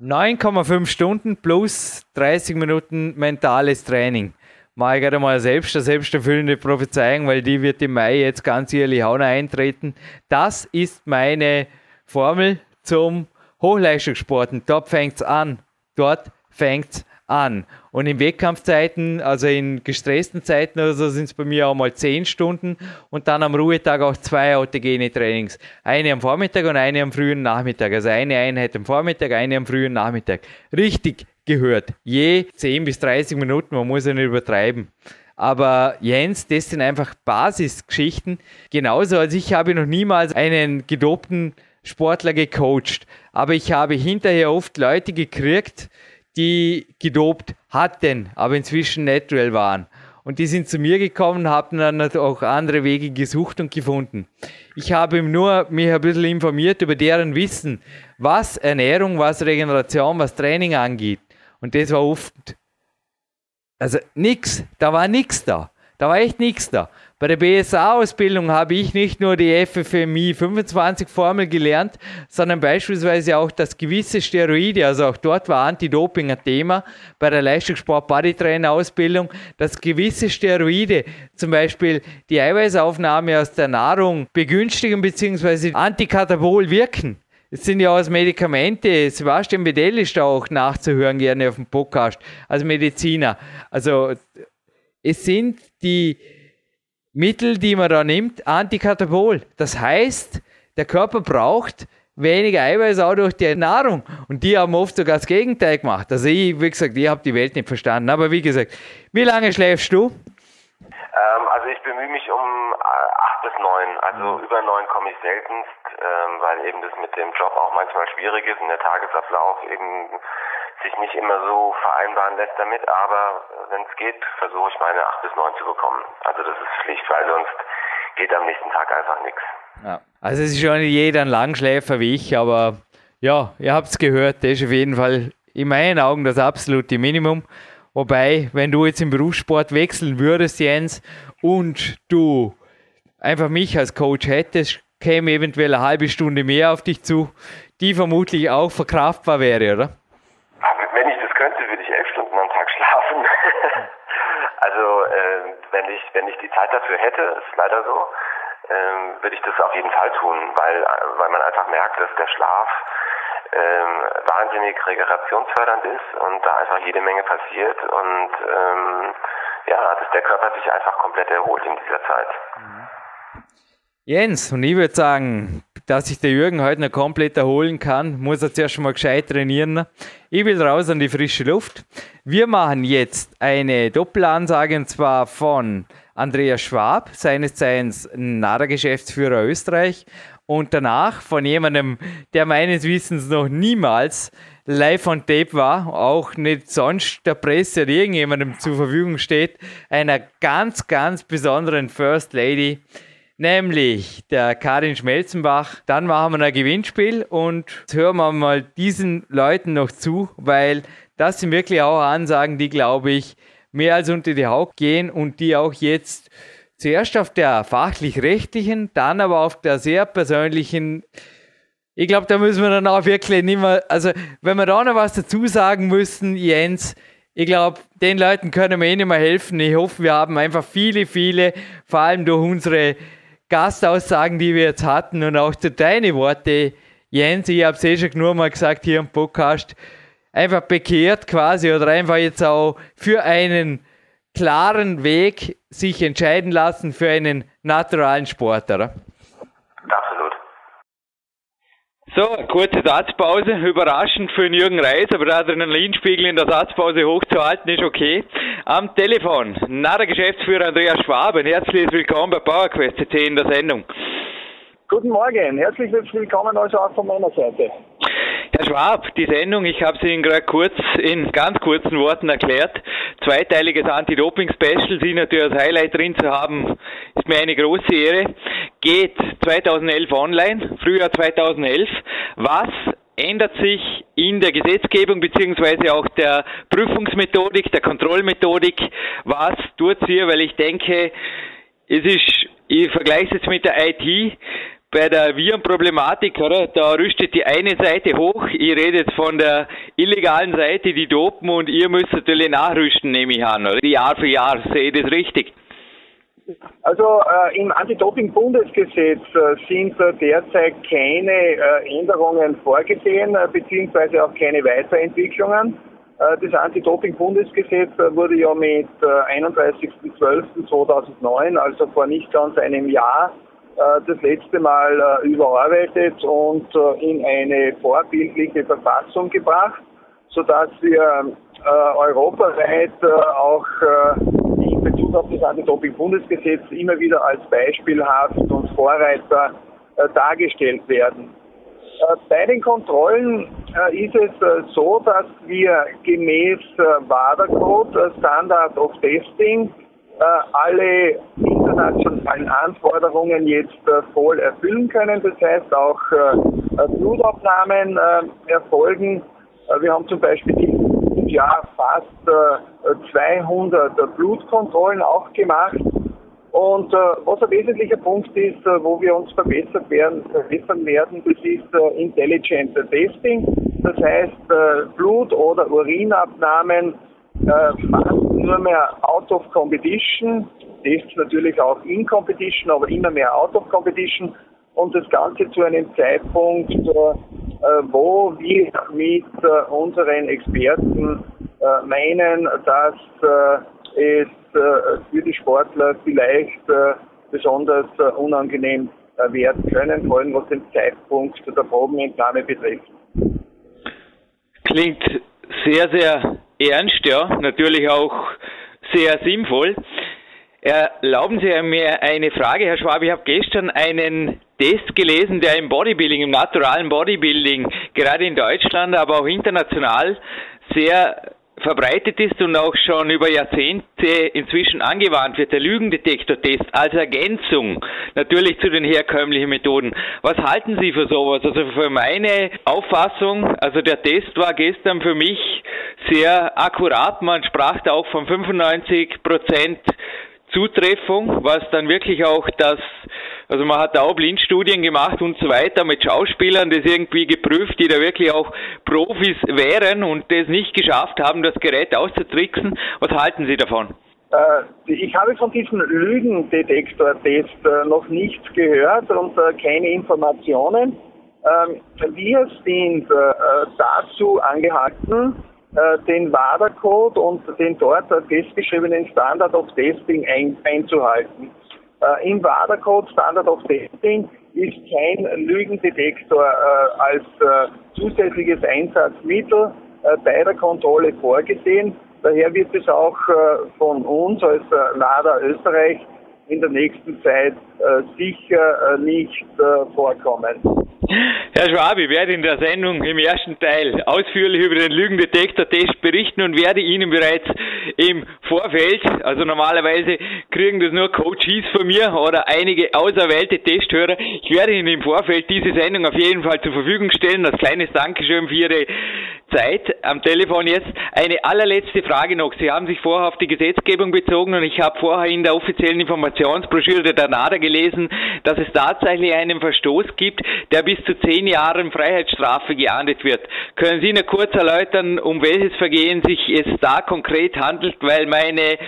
9,5 Stunden plus 30 Minuten mentales Training. Ich gerade mal selbst eine selbsterfüllende Prophezeiung, weil die wird im Mai jetzt ganz ehrlich auch noch eintreten. Das ist meine Formel zum Hochleistungssporten. Dort fängt es an. Dort fängt es an. Und in Wettkampfzeiten, also in gestressten Zeiten oder so, sind es bei mir auch mal 10 Stunden und dann am Ruhetag auch zwei autogene Trainings. Eine am Vormittag und eine am frühen Nachmittag. Also eine Einheit am Vormittag, eine am frühen Nachmittag. Richtig gehört. Je 10 bis 30 Minuten, man muss ja nicht übertreiben. Aber Jens, das sind einfach Basisgeschichten. Genauso als ich habe noch niemals einen gedopten Sportler gecoacht. Aber ich habe hinterher oft Leute gekriegt, die gedopt hatten, aber inzwischen natural waren. Und die sind zu mir gekommen, haben dann auch andere Wege gesucht und gefunden. Ich habe nur mich ein bisschen informiert über deren Wissen, was Ernährung, was Regeneration, was Training angeht. Und das war oft, also nix, da war nix da. Da war echt nichts da. Bei der BSA-Ausbildung habe ich nicht nur die FFMI 25 Formel gelernt, sondern beispielsweise auch das gewisse Steroide, also auch dort war Anti-Doping ein Thema. Bei der Leistungssport-Bodytrainer-Ausbildung, dass gewisse Steroide, zum Beispiel die Eiweißaufnahme aus der Nahrung, begünstigen bzw. antikatabol wirken. Es sind ja auch Medikamente. Sebastian Bedell ist da auch nachzuhören, gerne auf dem Podcast, als Mediziner. Also es sind die Mittel, die man da nimmt, Antikatabol. Das heißt, der Körper braucht weniger Eiweiß auch durch die Nahrung. Und die haben oft sogar das Gegenteil gemacht. Also ich, wie gesagt, ich habe die Welt nicht verstanden. Aber wie gesagt, wie lange schläfst du? Ähm, also ich bemühe mich um äh, acht bis neun. Also mhm. über neun komme ich seltenst, ähm, weil eben das mit dem Job auch manchmal schwierig ist und der Tagesablauf eben sich nicht immer so vereinbaren lässt damit. Aber wenn es geht, versuche ich meine acht bis neun zu bekommen. Also das ist schlicht, weil sonst geht am nächsten Tag einfach nichts. Ja. Also es ist schon jeder ein Langschläfer wie ich, aber ja, ihr habt es gehört, das ist auf jeden Fall in meinen Augen das absolute Minimum. Wobei, wenn du jetzt im Berufssport wechseln würdest, Jens, und du einfach mich als Coach hättest, käme eventuell eine halbe Stunde mehr auf dich zu, die vermutlich auch verkraftbar wäre, oder? Wenn ich das könnte, würde ich elf Stunden am Tag schlafen. Also äh, wenn ich wenn ich die Zeit dafür hätte, ist leider so, ähm, würde ich das auf jeden Fall tun, weil, weil man einfach merkt, dass der Schlaf ähm, wahnsinnig regenerationsfördernd ist und da einfach jede Menge passiert und ähm, ja, dass der Körper sich einfach komplett erholt in dieser Zeit. Jens, und ich würde sagen, dass sich der Jürgen heute noch komplett erholen kann, muss er zuerst mal gescheit trainieren. Ich will raus an die frische Luft. Wir machen jetzt eine Doppelansage und zwar von Andreas Schwab, seines Zeichens NADA-Geschäftsführer Österreich, und danach von jemandem, der meines Wissens noch niemals live on tape war, auch nicht sonst der Presse oder irgendjemandem zur Verfügung steht, einer ganz, ganz besonderen First Lady, nämlich der Karin Schmelzenbach. Dann machen wir ein Gewinnspiel und hören wir mal diesen Leuten noch zu, weil das sind wirklich auch Ansagen, die, glaube ich, mehr als unter die Haut gehen und die auch jetzt zuerst auf der fachlich-rechtlichen, dann aber auf der sehr persönlichen, ich glaube, da müssen wir dann auch wirklich nicht mehr, also wenn wir da noch was dazu sagen müssen, Jens, ich glaube, den Leuten können wir eh nicht mehr helfen. Ich hoffe, wir haben einfach viele, viele, vor allem durch unsere Gastaussagen, die wir jetzt hatten und auch durch deine Worte, Jens, ich habe es eh schon nur mal gesagt hier im Podcast, einfach bekehrt quasi oder einfach jetzt auch für einen klaren Weg sich entscheiden lassen für einen naturalen Sport, oder? Absolut. So, kurze Satzpause. Überraschend für den Jürgen Reis, aber der Adrenalinspiegel in der Satzpause hochzuhalten ist okay. Am Telefon, na der Geschäftsführer Andreas Schwab. Ein herzliches Willkommen bei PowerQuest CC in der Sendung. Guten Morgen, herzlich willkommen also auch von meiner Seite. Herr Schwab, die Sendung, ich habe sie Ihnen gerade kurz in ganz kurzen Worten erklärt. Zweiteiliges Anti-Doping-Special, Sie natürlich als Highlight drin zu haben, ist mir eine große Ehre. Geht 2011 online, Frühjahr 2011. Was ändert sich in der Gesetzgebung beziehungsweise auch der Prüfungsmethodik, der Kontrollmethodik? Was tut sie? Weil ich denke, es ist, ich vergleiche es jetzt mit der IT, bei der Virenproblematik, oder? Da rüstet die eine Seite hoch. Ihr redet von der illegalen Seite, die dopen und ihr müsst natürlich nachrüsten, nehme ich an, oder? Jahr für Jahr. Sehe ich das richtig? Also äh, im Anti-Doping-Bundesgesetz äh, sind äh, derzeit keine äh, Änderungen vorgesehen, äh, beziehungsweise auch keine Weiterentwicklungen. Äh, das Anti-Doping-Bundesgesetz wurde ja mit 31.12.2009, also vor nicht ganz einem Jahr, das letzte Mal äh, überarbeitet und äh, in eine vorbildliche Verfassung gebracht, sodass wir europaweit auch in Bezug auf das Anti-Doping-Bundesgesetz immer wieder als beispielhaft und Vorreiter dargestellt werden. Bei den Kontrollen ist es so, dass wir gemäß WADA-Code, Standard of Testing, äh, alle internationalen Anforderungen jetzt äh, voll erfüllen können. Das heißt auch äh, Blutabnahmen erfolgen. wir haben zum Beispiel dieses Jahr fast 200 Blutkontrollen auch gemacht. Und was ein wesentlicher Punkt ist, wo wir uns verbessert werden, verbessern werden, das ist Intelligent Testing. Das heißt, Blut- oder Urinabnahmen äh, fast nur mehr out of competition, Tests natürlich auch in competition, aber immer mehr out of competition und das Ganze zu einem Zeitpunkt, äh, wo wir mit äh, unseren Experten äh, meinen, dass es für die Sportler vielleicht besonders unangenehm werden können, vor allem was den Zeitpunkt der Probenentnahme betrifft. Klingt sehr, sehr ernst, ja, natürlich auch sehr sinnvoll. Erlauben Sie mir eine Frage, Herr Schwab. Ich habe gestern einen Test gelesen, der im Bodybuilding, im naturalen Bodybuilding, gerade in Deutschland, aber auch international sehr verbreitet ist und auch schon über Jahrzehnte inzwischen angewandt wird, der Lügendetektor-Test als Ergänzung natürlich zu den herkömmlichen Methoden. Was halten Sie für sowas? Also für meine Auffassung, also der Test war gestern für mich sehr akkurat. Man sprach da auch von 95 Prozent Zutreffung, was dann wirklich auch das, also man hat da auch Blindstudien gemacht und so weiter mit Schauspielern, das irgendwie geprüft, die da wirklich auch Profis wären und das nicht geschafft haben, das Gerät auszutricksen. Was halten Sie davon? Äh, ich habe von diesem Lügendetektor-Test äh, noch nichts gehört und äh, keine Informationen. Ähm, wir sind dazu angehalten, den WADA-Code und den dort festgeschriebenen Standard of Testing ein, einzuhalten. Äh, Im WADA-Code Standard of Testing ist kein Lügendetektor äh, als äh, zusätzliches Einsatzmittel äh, bei der Kontrolle vorgesehen. Daher wird es auch äh, von uns als WADA Österreich in der nächsten Zeit sicher nicht vorkommen. Herr Schwab, ich werde in der Sendung im ersten Teil ausführlich über den Lügendetektor-Test berichten und werde Ihnen bereits im Vorfeld, also normalerweise kriegen das nur Coaches von mir oder einige auserwählte Testhörer, ich werde Ihnen im Vorfeld diese Sendung auf jeden Fall zur Verfügung stellen, als kleines Dankeschön für Ihre Zeit am Telefon jetzt. Eine allerletzte Frage noch. Sie haben sich vorher auf die Gesetzgebung bezogen und ich habe vorher in der offiziellen Informationsbroschüre der NADA gelesen, dass es tatsächlich einen Verstoß gibt, der bis zu zehn Jahren Freiheitsstrafe geahndet wird. Können Sie nur kurz erläutern, um welches Vergehen sich es da konkret handelt, weil meine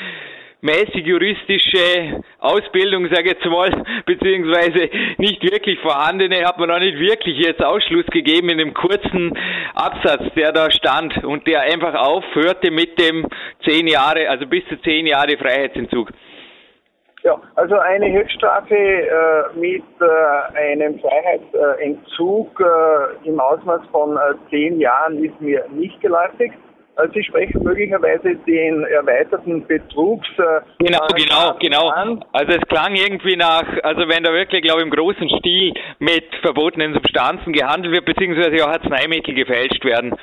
mäßig juristische Ausbildung, sage ich jetzt mal, beziehungsweise nicht wirklich vorhandene, hat man auch nicht wirklich jetzt Ausschluss gegeben in dem kurzen Absatz, der da stand und der einfach aufhörte mit dem zehn Jahre, also bis zu zehn Jahre Freiheitsentzug. Ja, also eine Höchststrafe äh, mit äh, einem Freiheitsentzug äh, im Ausmaß von äh, zehn Jahren ist mir nicht geläufig. Also Sie sprechen möglicherweise den erweiterten Betrugs. Genau, genau, genau. An. Also es klang irgendwie nach, also wenn da wirklich, glaube ich, im großen Stil mit verbotenen Substanzen gehandelt wird, beziehungsweise auch Arzneimittel gefälscht werden.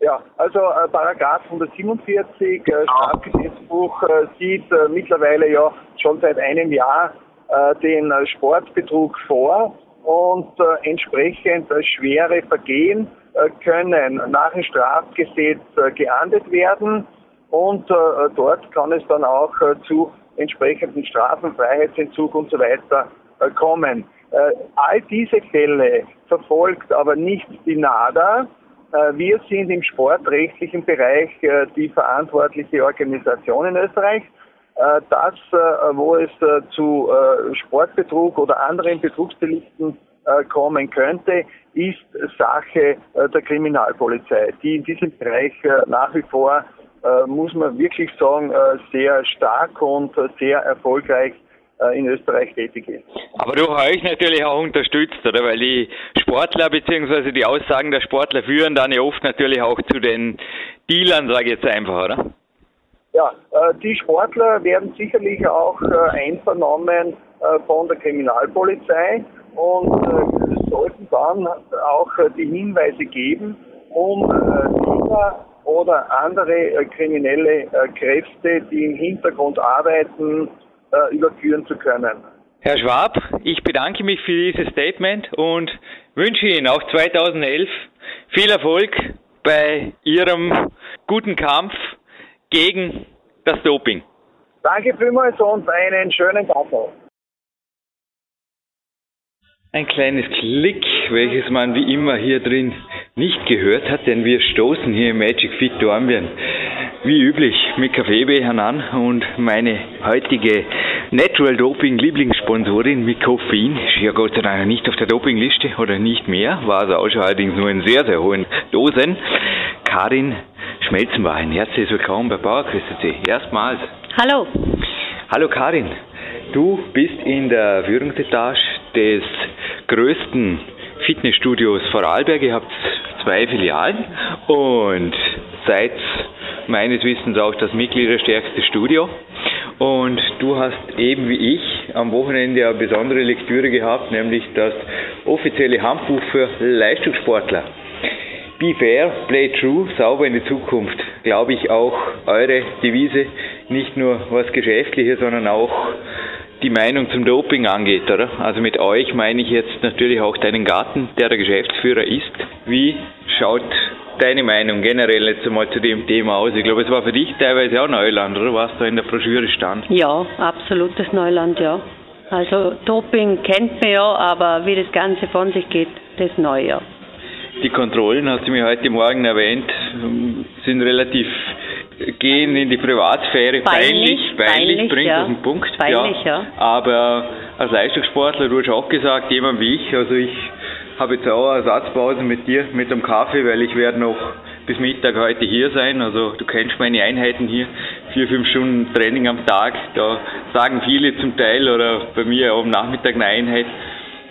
Ja, also äh, Paragraph 147 äh, Strafgesetzbuch äh, sieht äh, mittlerweile ja schon seit einem Jahr äh, den äh, Sportbetrug vor und äh, entsprechend äh, schwere Vergehen äh, können nach dem Strafgesetz äh, geahndet werden und äh, dort kann es dann auch äh, zu entsprechenden Strafen, Freiheitsentzug und so weiter äh, kommen. Äh, all diese Fälle verfolgt aber nicht die NADA, wir sind im sportrechtlichen Bereich äh, die verantwortliche Organisation in Österreich. Äh, das, wo es zu Sportbetrug oder anderen Betrugsdelikten kommen könnte, ist Sache der Kriminalpolizei, die in diesem Bereich nach wie vor, muss man wirklich sagen, sehr stark und sehr erfolgreich äh, in Österreich tätig ist. Aber durch euch natürlich auch unterstützt, oder? Weil die Sportler bzw. die Aussagen der Sportler führen dann ja oft natürlich auch zu den Dealern, sage ich jetzt einfach, oder? Ja, äh, die Sportler werden sicherlich auch äh, einvernommen von der Kriminalpolizei und sollten dann auch die Hinweise geben, um Dealer oder andere kriminelle Kräfte, die im Hintergrund arbeiten, äh, überführen zu können. Herr Schwab, ich bedanke mich für dieses Statement und wünsche Ihnen auch 2011 viel Erfolg bei Ihrem guten Kampf gegen das Doping. Danke vielmals und einen schönen Tag noch. Ein kleines Klick, welches man wie immer hier drin nicht gehört hat, denn wir stoßen hier im Magic Fit Dornbirn wie üblich mit Kaffeebechern an und meine heutige Natural Doping Lieblingssponsorin mit Koffein ist ja Gott sei Dank nicht auf der Dopingliste oder nicht mehr, war also auch schon allerdings nur in sehr, sehr hohen Dosen. Karin Schmelzenwein, herzlich willkommen bei Bauerküste Erstmals. Hallo. Hallo Karin, du bist in der Führungsetage des größten Fitnessstudios Vorarlberg. Ihr habt zwei Filialen und seid meines Wissens auch das mitgliederstärkste Studio. Und du hast eben wie ich am Wochenende eine besondere Lektüre gehabt, nämlich das offizielle Handbuch für Leistungssportler. Be fair, play true, sauber in die Zukunft. Glaube ich auch eure Devise, nicht nur was Geschäftliches, sondern auch die Meinung zum Doping angeht, oder? Also mit euch meine ich jetzt natürlich auch deinen Garten, der der Geschäftsführer ist. Wie schaut deine Meinung generell jetzt einmal zu dem Thema aus? Ich glaube, es war für dich teilweise auch Neuland, oder? Was da in der Broschüre stand? Ja, absolutes Neuland, ja. Also Doping kennt man ja, aber wie das Ganze von sich geht, das neu, ja. Die Kontrollen, hast du mir heute Morgen erwähnt, sind relativ gehen in die Privatsphäre. Peinlich, peinlich, peinlich bringt ja. auf den Punkt. Peinlich, ja. ja. Aber als Leistungssportler, du hast auch gesagt, jemand wie ich, also ich habe jetzt auch eine Ersatzpause mit dir, mit dem Kaffee, weil ich werde noch bis Mittag heute hier sein. Also du kennst meine Einheiten hier, vier, fünf Stunden Training am Tag. Da sagen viele zum Teil oder bei mir auch am Nachmittag eine Einheit,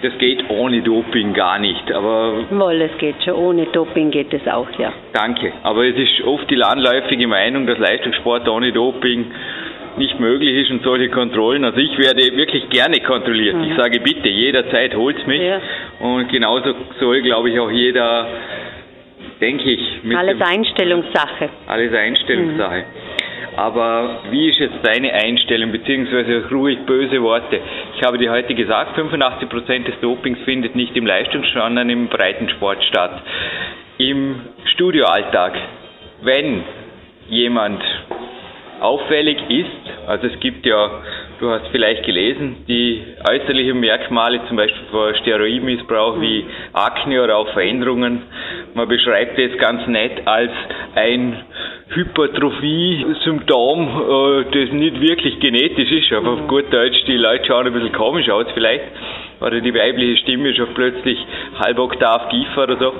das geht ohne Doping gar nicht. Aber Wohl, es geht schon. Ohne Doping geht es auch, ja. Danke. Aber es ist oft die landläufige Meinung, dass Leistungssport ohne Doping nicht möglich ist und solche Kontrollen. Also ich werde wirklich gerne kontrolliert. Mhm. Ich sage bitte, jederzeit holt mich. Ja. Und genauso soll, glaube ich, auch jeder, denke ich, mit alles Einstellungssache. Alles Einstellungssache. Mhm. Aber wie ist jetzt deine Einstellung, beziehungsweise ruhig böse Worte? Ich habe dir heute gesagt, 85% des Dopings findet nicht im Leistungs-, sondern im Breitensport statt. Im Studioalltag, wenn jemand auffällig ist, also es gibt ja, du hast vielleicht gelesen, die äußerlichen Merkmale, zum Beispiel von Steroidmissbrauch wie Akne oder auch Veränderungen. Man beschreibt es ganz nett als ein Hypertrophie-Symptom, äh, das nicht wirklich genetisch ist, aber auf gut Deutsch, die Leute schauen ein bisschen komisch aus vielleicht, oder die weibliche Stimme ist auf plötzlich halb Oktav tiefer oder so.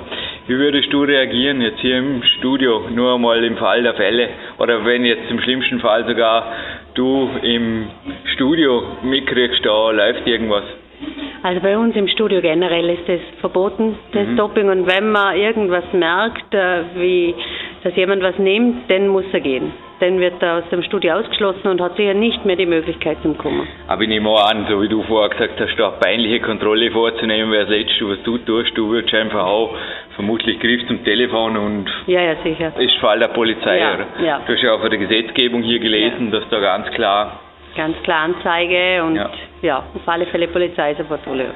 Wie würdest du reagieren jetzt hier im Studio, nur einmal im Fall der Fälle, oder wenn jetzt im schlimmsten Fall sogar du im Studio mitkriegst, da läuft irgendwas? Also bei uns im Studio generell ist es verboten, das mhm. Doping. Und wenn man irgendwas merkt, äh, wie dass jemand was nimmt, dann muss er gehen. Dann wird er aus dem Studio ausgeschlossen und hat sicher nicht mehr die Möglichkeit zum Kommen. Aber ich nehme an, so wie du vorher gesagt hast, da peinliche Kontrolle vorzunehmen, wäre das Letzte, was du tust. Du würdest einfach auch vermutlich griff zum Telefon und ja, ja, sicher. ist Fall der Polizei. Ja, ja. Du hast ja auch von der Gesetzgebung hier gelesen, ja. dass da ganz klar ganz klar Anzeige und ja, ja auf alle Fälle Polizei sofort holen.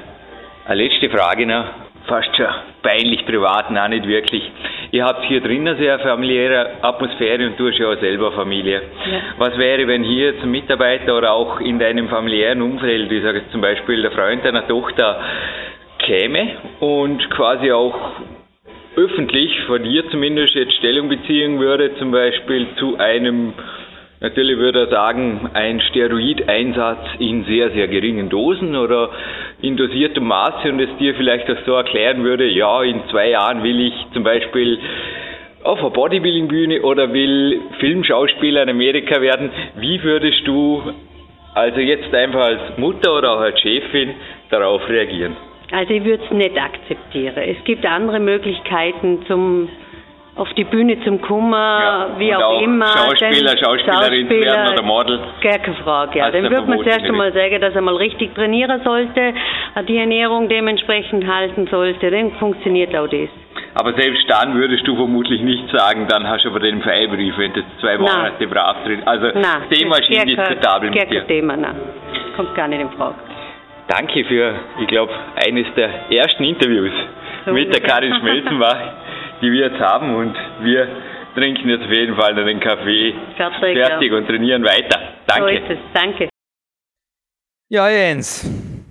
Eine letzte Frage noch, fast schon peinlich privat, nein, nicht wirklich. Ihr habt hier drinnen eine sehr familiäre Atmosphäre und du hast ja auch selber Familie. Ja. Was wäre, wenn hier zum Mitarbeiter oder auch in deinem familiären Umfeld, ich sage jetzt zum Beispiel der Freund deiner Tochter, käme und quasi auch öffentlich von dir zumindest jetzt Stellung beziehen würde, zum Beispiel zu einem Natürlich würde er sagen, ein Steroideinsatz in sehr, sehr geringen Dosen oder in dosiertem Maße und es dir vielleicht auch so erklären würde, ja, in zwei Jahren will ich zum Beispiel auf einer Bodybuilding-Bühne oder will Filmschauspieler in Amerika werden. Wie würdest du also jetzt einfach als Mutter oder auch als Chefin darauf reagieren? Also ich würde es nicht akzeptieren. Es gibt andere Möglichkeiten zum auf die Bühne zum Kummer, ja, wie auch, auch, immer. Schauspieler, Schauspielerin Schauspieler, werden oder Model. Gar keine Frage, ja. Dann würde man zuerst einmal sagen, dass er mal richtig trainieren sollte, die Ernährung dementsprechend halten sollte, dann funktioniert auch das. Aber selbst dann würdest du vermutlich nicht sagen, dann hast du aber den Freibrief, wenn du zwei Monate brav drin. Also nein, das Thema ist indiskutabel mit dir. Thema, nein. Kommt gar nicht in Frage. Danke für, ich glaube, eines der ersten Interviews so mit der Karin Schmelzenbach die wir jetzt haben und wir trinken jetzt auf jeden Fall noch den Kaffee fertig, fertig ja. und trainieren weiter. Danke. So ist es. Danke. Ja, Jens,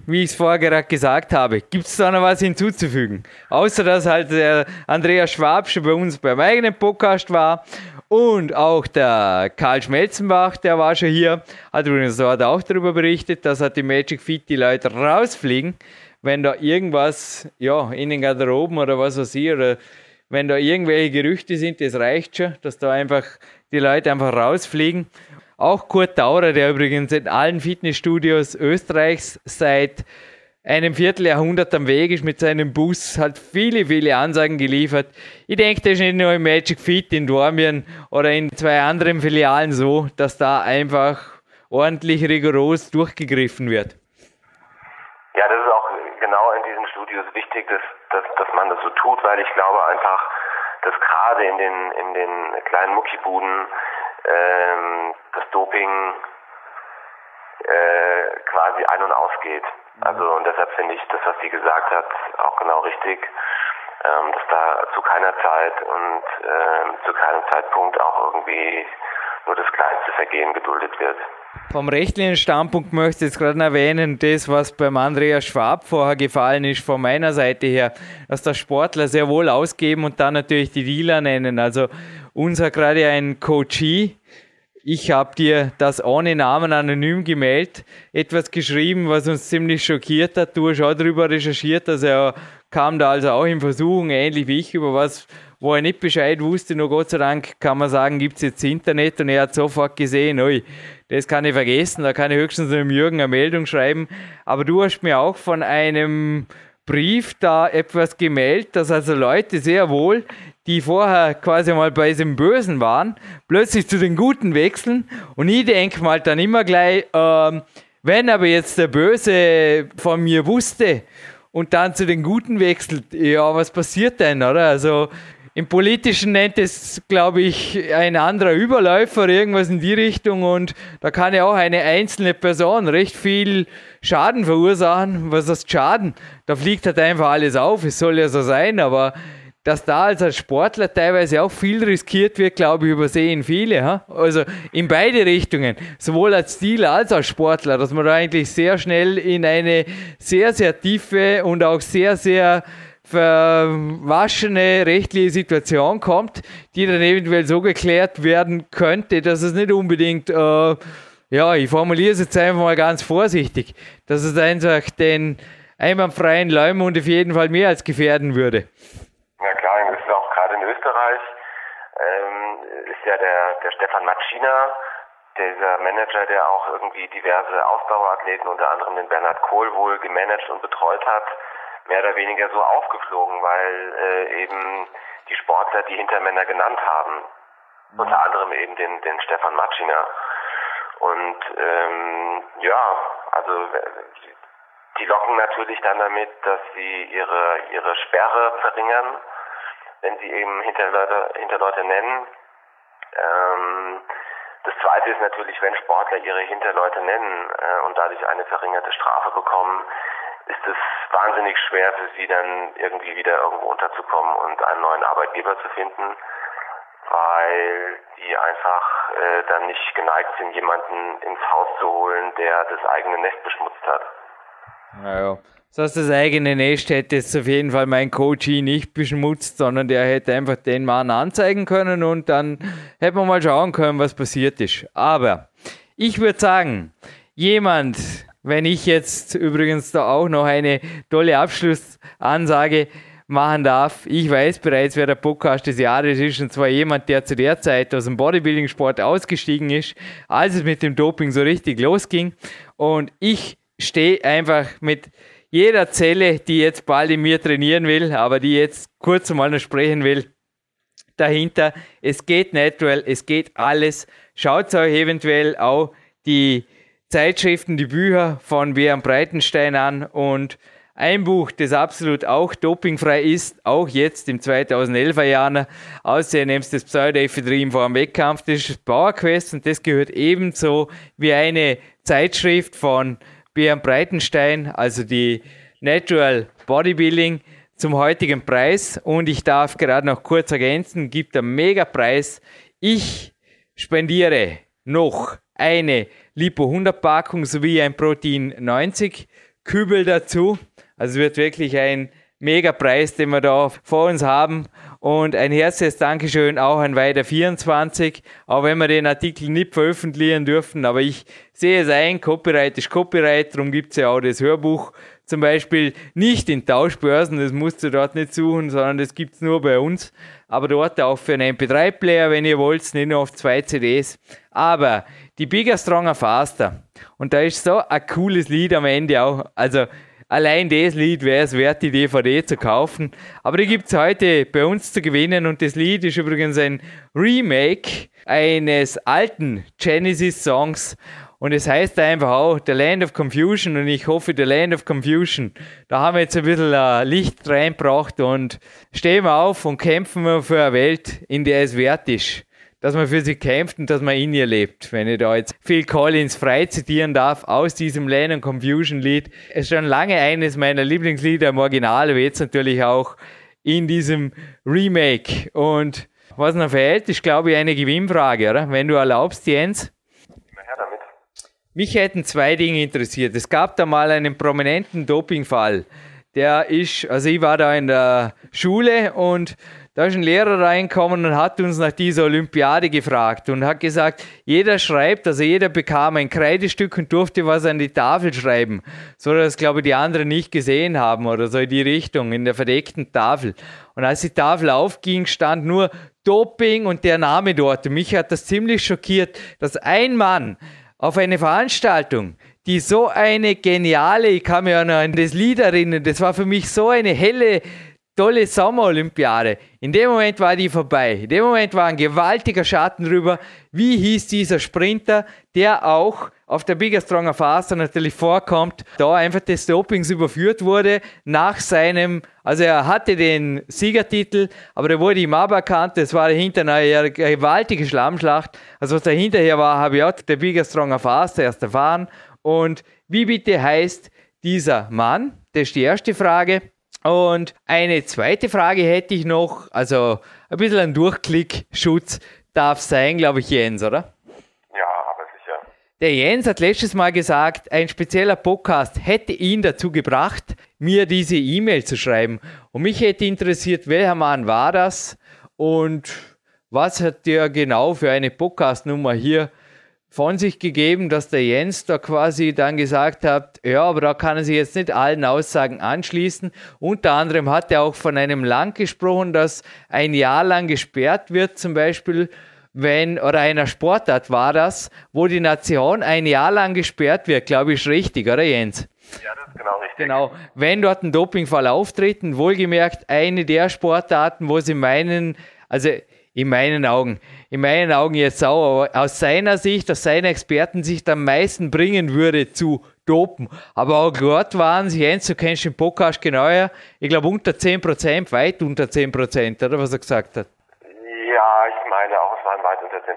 wie ich es vorher gerade gesagt habe, gibt es da noch was hinzuzufügen? Außer dass halt der Andreas Schwab schon bei uns beim eigenen Podcast war und auch der Karl Schmelzenbach, der war schon hier, hat übrigens auch darüber berichtet, dass halt die Magic Fit die Leute rausfliegen, wenn da irgendwas ja, in den Garderoben oder was weiß ich, oder wenn da irgendwelche Gerüchte sind, das reicht schon, dass da einfach die Leute einfach rausfliegen. Auch Kurt Taurer, der übrigens in allen Fitnessstudios Österreichs seit einem Vierteljahrhundert am Weg ist mit seinem Bus, hat viele, viele Ansagen geliefert. Ich denke, das ist nicht nur im Magic Fit in Dormien oder in zwei anderen Filialen so, dass da einfach ordentlich rigoros durchgegriffen wird. Ja, das ist auch genau in diesen Studios wichtig, dass, dass, dass man das so tut, weil ich glaube einfach, dass gerade in den, in den kleinen Muckibuden ähm, das Doping äh, quasi ein- und ausgeht. Also und deshalb finde ich das, was sie gesagt hat, auch genau richtig, ähm, dass da zu keiner Zeit und äh, zu keinem Zeitpunkt auch irgendwie nur das kleinste Vergehen geduldet wird. Vom rechtlichen Standpunkt möchte ich jetzt gerade erwähnen, das, was beim Andreas Schwab vorher gefallen ist, von meiner Seite her, dass der Sportler sehr wohl ausgeben und dann natürlich die Dealer nennen. Also unser gerade ein Coachie, ich habe dir das ohne Namen anonym gemeldet, etwas geschrieben, was uns ziemlich schockiert hat. Du hast auch darüber recherchiert, dass er kam da also auch in Versuchung, ähnlich wie ich, über was, wo er nicht Bescheid wusste. Nur Gott sei Dank kann man sagen, gibt es jetzt Internet und er hat sofort gesehen, oi, das kann ich vergessen, da kann ich höchstens dem Jürgen eine Meldung schreiben. Aber du hast mir auch von einem Brief da etwas gemeldet, dass also Leute sehr wohl, die vorher quasi mal bei diesem Bösen waren, plötzlich zu den Guten wechseln. Und ich denke mal dann immer gleich, ähm, wenn aber jetzt der Böse von mir wusste und dann zu den Guten wechselt, ja, was passiert denn, oder? Also im Politischen nennt es, glaube ich, ein anderer Überläufer, irgendwas in die Richtung. Und da kann ja auch eine einzelne Person recht viel Schaden verursachen. Was heißt Schaden? Da fliegt halt einfach alles auf. Es soll ja so sein, aber dass da als Sportler teilweise auch viel riskiert wird, glaube ich, übersehen viele. Ha? Also in beide Richtungen, sowohl als Dealer als als Sportler, dass man da eigentlich sehr schnell in eine sehr, sehr tiefe und auch sehr, sehr verwaschene rechtliche Situation kommt, die dann eventuell so geklärt werden könnte, dass es nicht unbedingt, äh, ja, ich formuliere es jetzt einfach mal ganz vorsichtig, dass es einfach den einwandfreien Leumund auf jeden Fall mehr als gefährden würde. Ja klar, das ist auch gerade in Österreich, ähm, ist ja der, der Stefan Matschina, dieser Manager, der auch irgendwie diverse Ausdauerathleten, unter anderem den Bernhard Kohl wohl gemanagt und betreut hat, mehr oder weniger so aufgeflogen, weil äh, eben die Sportler die Hintermänner genannt haben. Mhm. Unter anderem eben den, den Stefan Matschiner. Und ähm, ja, also die locken natürlich dann damit, dass sie ihre, ihre Sperre verringern, wenn sie eben Hinterleute, Hinterleute nennen. Ähm, das zweite ist natürlich, wenn Sportler ihre Hinterleute nennen äh, und dadurch eine verringerte Strafe bekommen, ist es wahnsinnig schwer für sie dann irgendwie wieder irgendwo unterzukommen und einen neuen Arbeitgeber zu finden, weil die einfach äh, dann nicht geneigt sind, jemanden ins Haus zu holen, der das eigene Nest beschmutzt hat. Naja. Das heißt, das eigene Nest hätte jetzt auf jeden Fall mein Coach nicht beschmutzt, sondern der hätte einfach den Mann anzeigen können und dann hätte man mal schauen können, was passiert ist. Aber ich würde sagen, jemand, wenn ich jetzt übrigens da auch noch eine tolle Abschlussansage machen darf. Ich weiß bereits, wer der Podcast des Jahres ist, und zwar jemand, der zu der Zeit aus dem Bodybuilding-Sport ausgestiegen ist, als es mit dem Doping so richtig losging. Und ich stehe einfach mit jeder Zelle, die jetzt bald in mir trainieren will, aber die jetzt kurz mal noch sprechen will, dahinter. Es geht natural, es geht alles. Schaut euch eventuell auch die Zeitschriften, die Bücher von Björn Breitenstein an und ein Buch, das absolut auch dopingfrei ist, auch jetzt im 2011er Jahr, außer nimmst das Pseudoephedrin vor dem Wettkampf, das ist Power Quest und das gehört ebenso wie eine Zeitschrift von Björn Breitenstein, also die Natural Bodybuilding, zum heutigen Preis. Und ich darf gerade noch kurz ergänzen, gibt einen Megapreis. Ich spendiere noch eine Lipo 100 Packung sowie ein Protein 90 Kübel dazu. Also es wird wirklich ein Megapreis, den wir da vor uns haben. Und ein herzliches Dankeschön auch an Weiter 24, auch wenn wir den Artikel nicht veröffentlichen dürfen. Aber ich sehe es ein, Copyright ist Copyright, darum gibt es ja auch das Hörbuch zum Beispiel nicht in Tauschbörsen, das musst du dort nicht suchen, sondern das gibt es nur bei uns. Aber dort auch für einen MP3-Player, wenn ihr wollt, nicht nur auf zwei CDs. Aber die Bigger, Stronger, Faster. Und da ist so ein cooles Lied am Ende auch. Also allein das Lied wäre es wert, die DVD zu kaufen. Aber die gibt es heute bei uns zu gewinnen und das Lied ist übrigens ein Remake eines alten Genesis-Songs und es heißt einfach auch The Land of Confusion und ich hoffe, The Land of Confusion, da haben wir jetzt ein bisschen äh, Licht reingebracht und stehen wir auf und kämpfen wir für eine Welt, in der es wert ist, dass man für sie kämpft und dass man in ihr lebt. Wenn ich da jetzt Phil Collins frei zitieren darf aus diesem Land of Confusion Lied, es ist schon lange eines meiner Lieblingslieder im Original, aber jetzt natürlich auch in diesem Remake und was noch fehlt, ist glaube ich eine Gewinnfrage, oder? Wenn du erlaubst, Jens. Mich hätten zwei Dinge interessiert. Es gab da mal einen prominenten Dopingfall. Der ist, also ich war da in der Schule und da ist ein Lehrer reingekommen und hat uns nach dieser Olympiade gefragt und hat gesagt, jeder schreibt, also jeder bekam ein Kreidestück und durfte was an die Tafel schreiben, so dass, glaube ich, die anderen nicht gesehen haben oder so in die Richtung, in der verdeckten Tafel. Und als die Tafel aufging, stand nur Doping und der Name dort. Und mich hat das ziemlich schockiert, dass ein Mann auf eine Veranstaltung, die so eine geniale, ich kann mir ja noch an das Lied erinnern, das war für mich so eine helle, tolle Sommerolympiade. In dem Moment war die vorbei. In dem Moment war ein gewaltiger Schatten drüber. Wie hieß dieser Sprinter, der auch auf der Bigger Stronger Faster natürlich vorkommt, da einfach des Dopings überführt wurde nach seinem, also er hatte den Siegertitel, aber der wurde ihm aberkannt, das war dahinter eine gewaltige Schlammschlacht. Also was dahinterher war, habe ich auch der Bigger Stronger Faster erst erfahren. Und wie bitte heißt dieser Mann? Das ist die erste Frage. Und eine zweite Frage hätte ich noch, also ein bisschen ein Durchklickschutz darf sein, glaube ich, Jens, oder? Ja, aber sicher. Der Jens hat letztes Mal gesagt, ein spezieller Podcast hätte ihn dazu gebracht, mir diese E-Mail zu schreiben. Und mich hätte interessiert, welcher Mann war das und was hat der genau für eine Podcast-Nummer hier von sich gegeben, dass der Jens da quasi dann gesagt hat, ja, aber da kann er sich jetzt nicht allen Aussagen anschließen. Unter anderem hat er auch von einem Land gesprochen, das ein Jahr lang gesperrt wird, zum Beispiel wenn, oder einer Sportart war das, wo die Nation ein Jahr lang gesperrt wird, glaube ich, richtig, oder Jens? Ja, das ist genau richtig. Genau. Wenn dort ein Dopingfall auftritt, wohlgemerkt eine der Sportarten, wo sie meinen, also in meinen Augen, in meinen Augen jetzt auch, aber aus seiner Sicht, aus seiner Expertensicht am meisten bringen würde zu dopen. Aber auch dort waren sie, Jens, du kennst den Podcast genauer, ich glaube unter 10%, weit unter 10%, oder was er gesagt hat? Ja, ich meine auch, es waren weit unter 10%.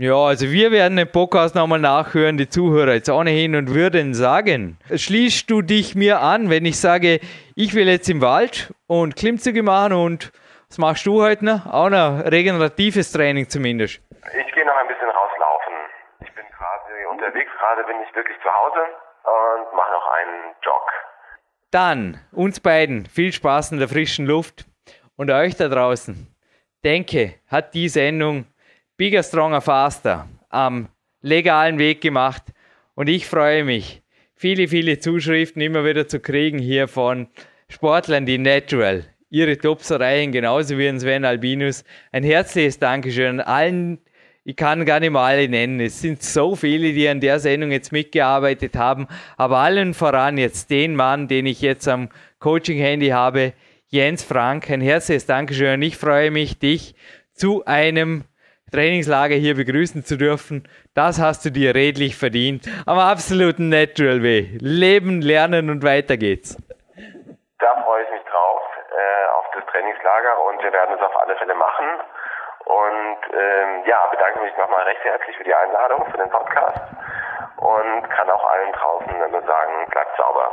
Ja, also wir werden den Podcast nochmal nachhören, die Zuhörer jetzt ohnehin und würden sagen, schließt du dich mir an, wenn ich sage, ich will jetzt im Wald und Klimmzüge machen und was machst du heute noch? Auch noch regeneratives Training zumindest. Ich gehe noch ein bisschen rauslaufen. Ich bin quasi unterwegs, gerade bin ich wirklich zu Hause und mache noch einen Jog. Dann uns beiden viel Spaß in der frischen Luft und euch da draußen. Denke, hat die Sendung Bigger, Stronger, Faster am legalen Weg gemacht und ich freue mich, viele, viele Zuschriften immer wieder zu kriegen hier von Sportlern, die natural ihre Tops erreichen, genauso wie ein Sven Albinus. Ein herzliches Dankeschön an allen, ich kann gar nicht mal alle nennen. Es sind so viele, die an der Sendung jetzt mitgearbeitet haben, aber allen voran jetzt den Mann, den ich jetzt am Coaching-Handy habe, Jens Frank. Ein herzliches Dankeschön. Ich freue mich, dich zu einem Trainingslager hier begrüßen zu dürfen. Das hast du dir redlich verdient. Am absoluten Natural Way. Leben, lernen und weiter geht's. Da freue ich mich drauf auf das Trainingslager und wir werden es auf alle Fälle machen. Und ähm, ja, bedanke mich nochmal recht herzlich für die Einladung, für den Podcast und kann auch allen draußen nur sagen, bleibt sauber.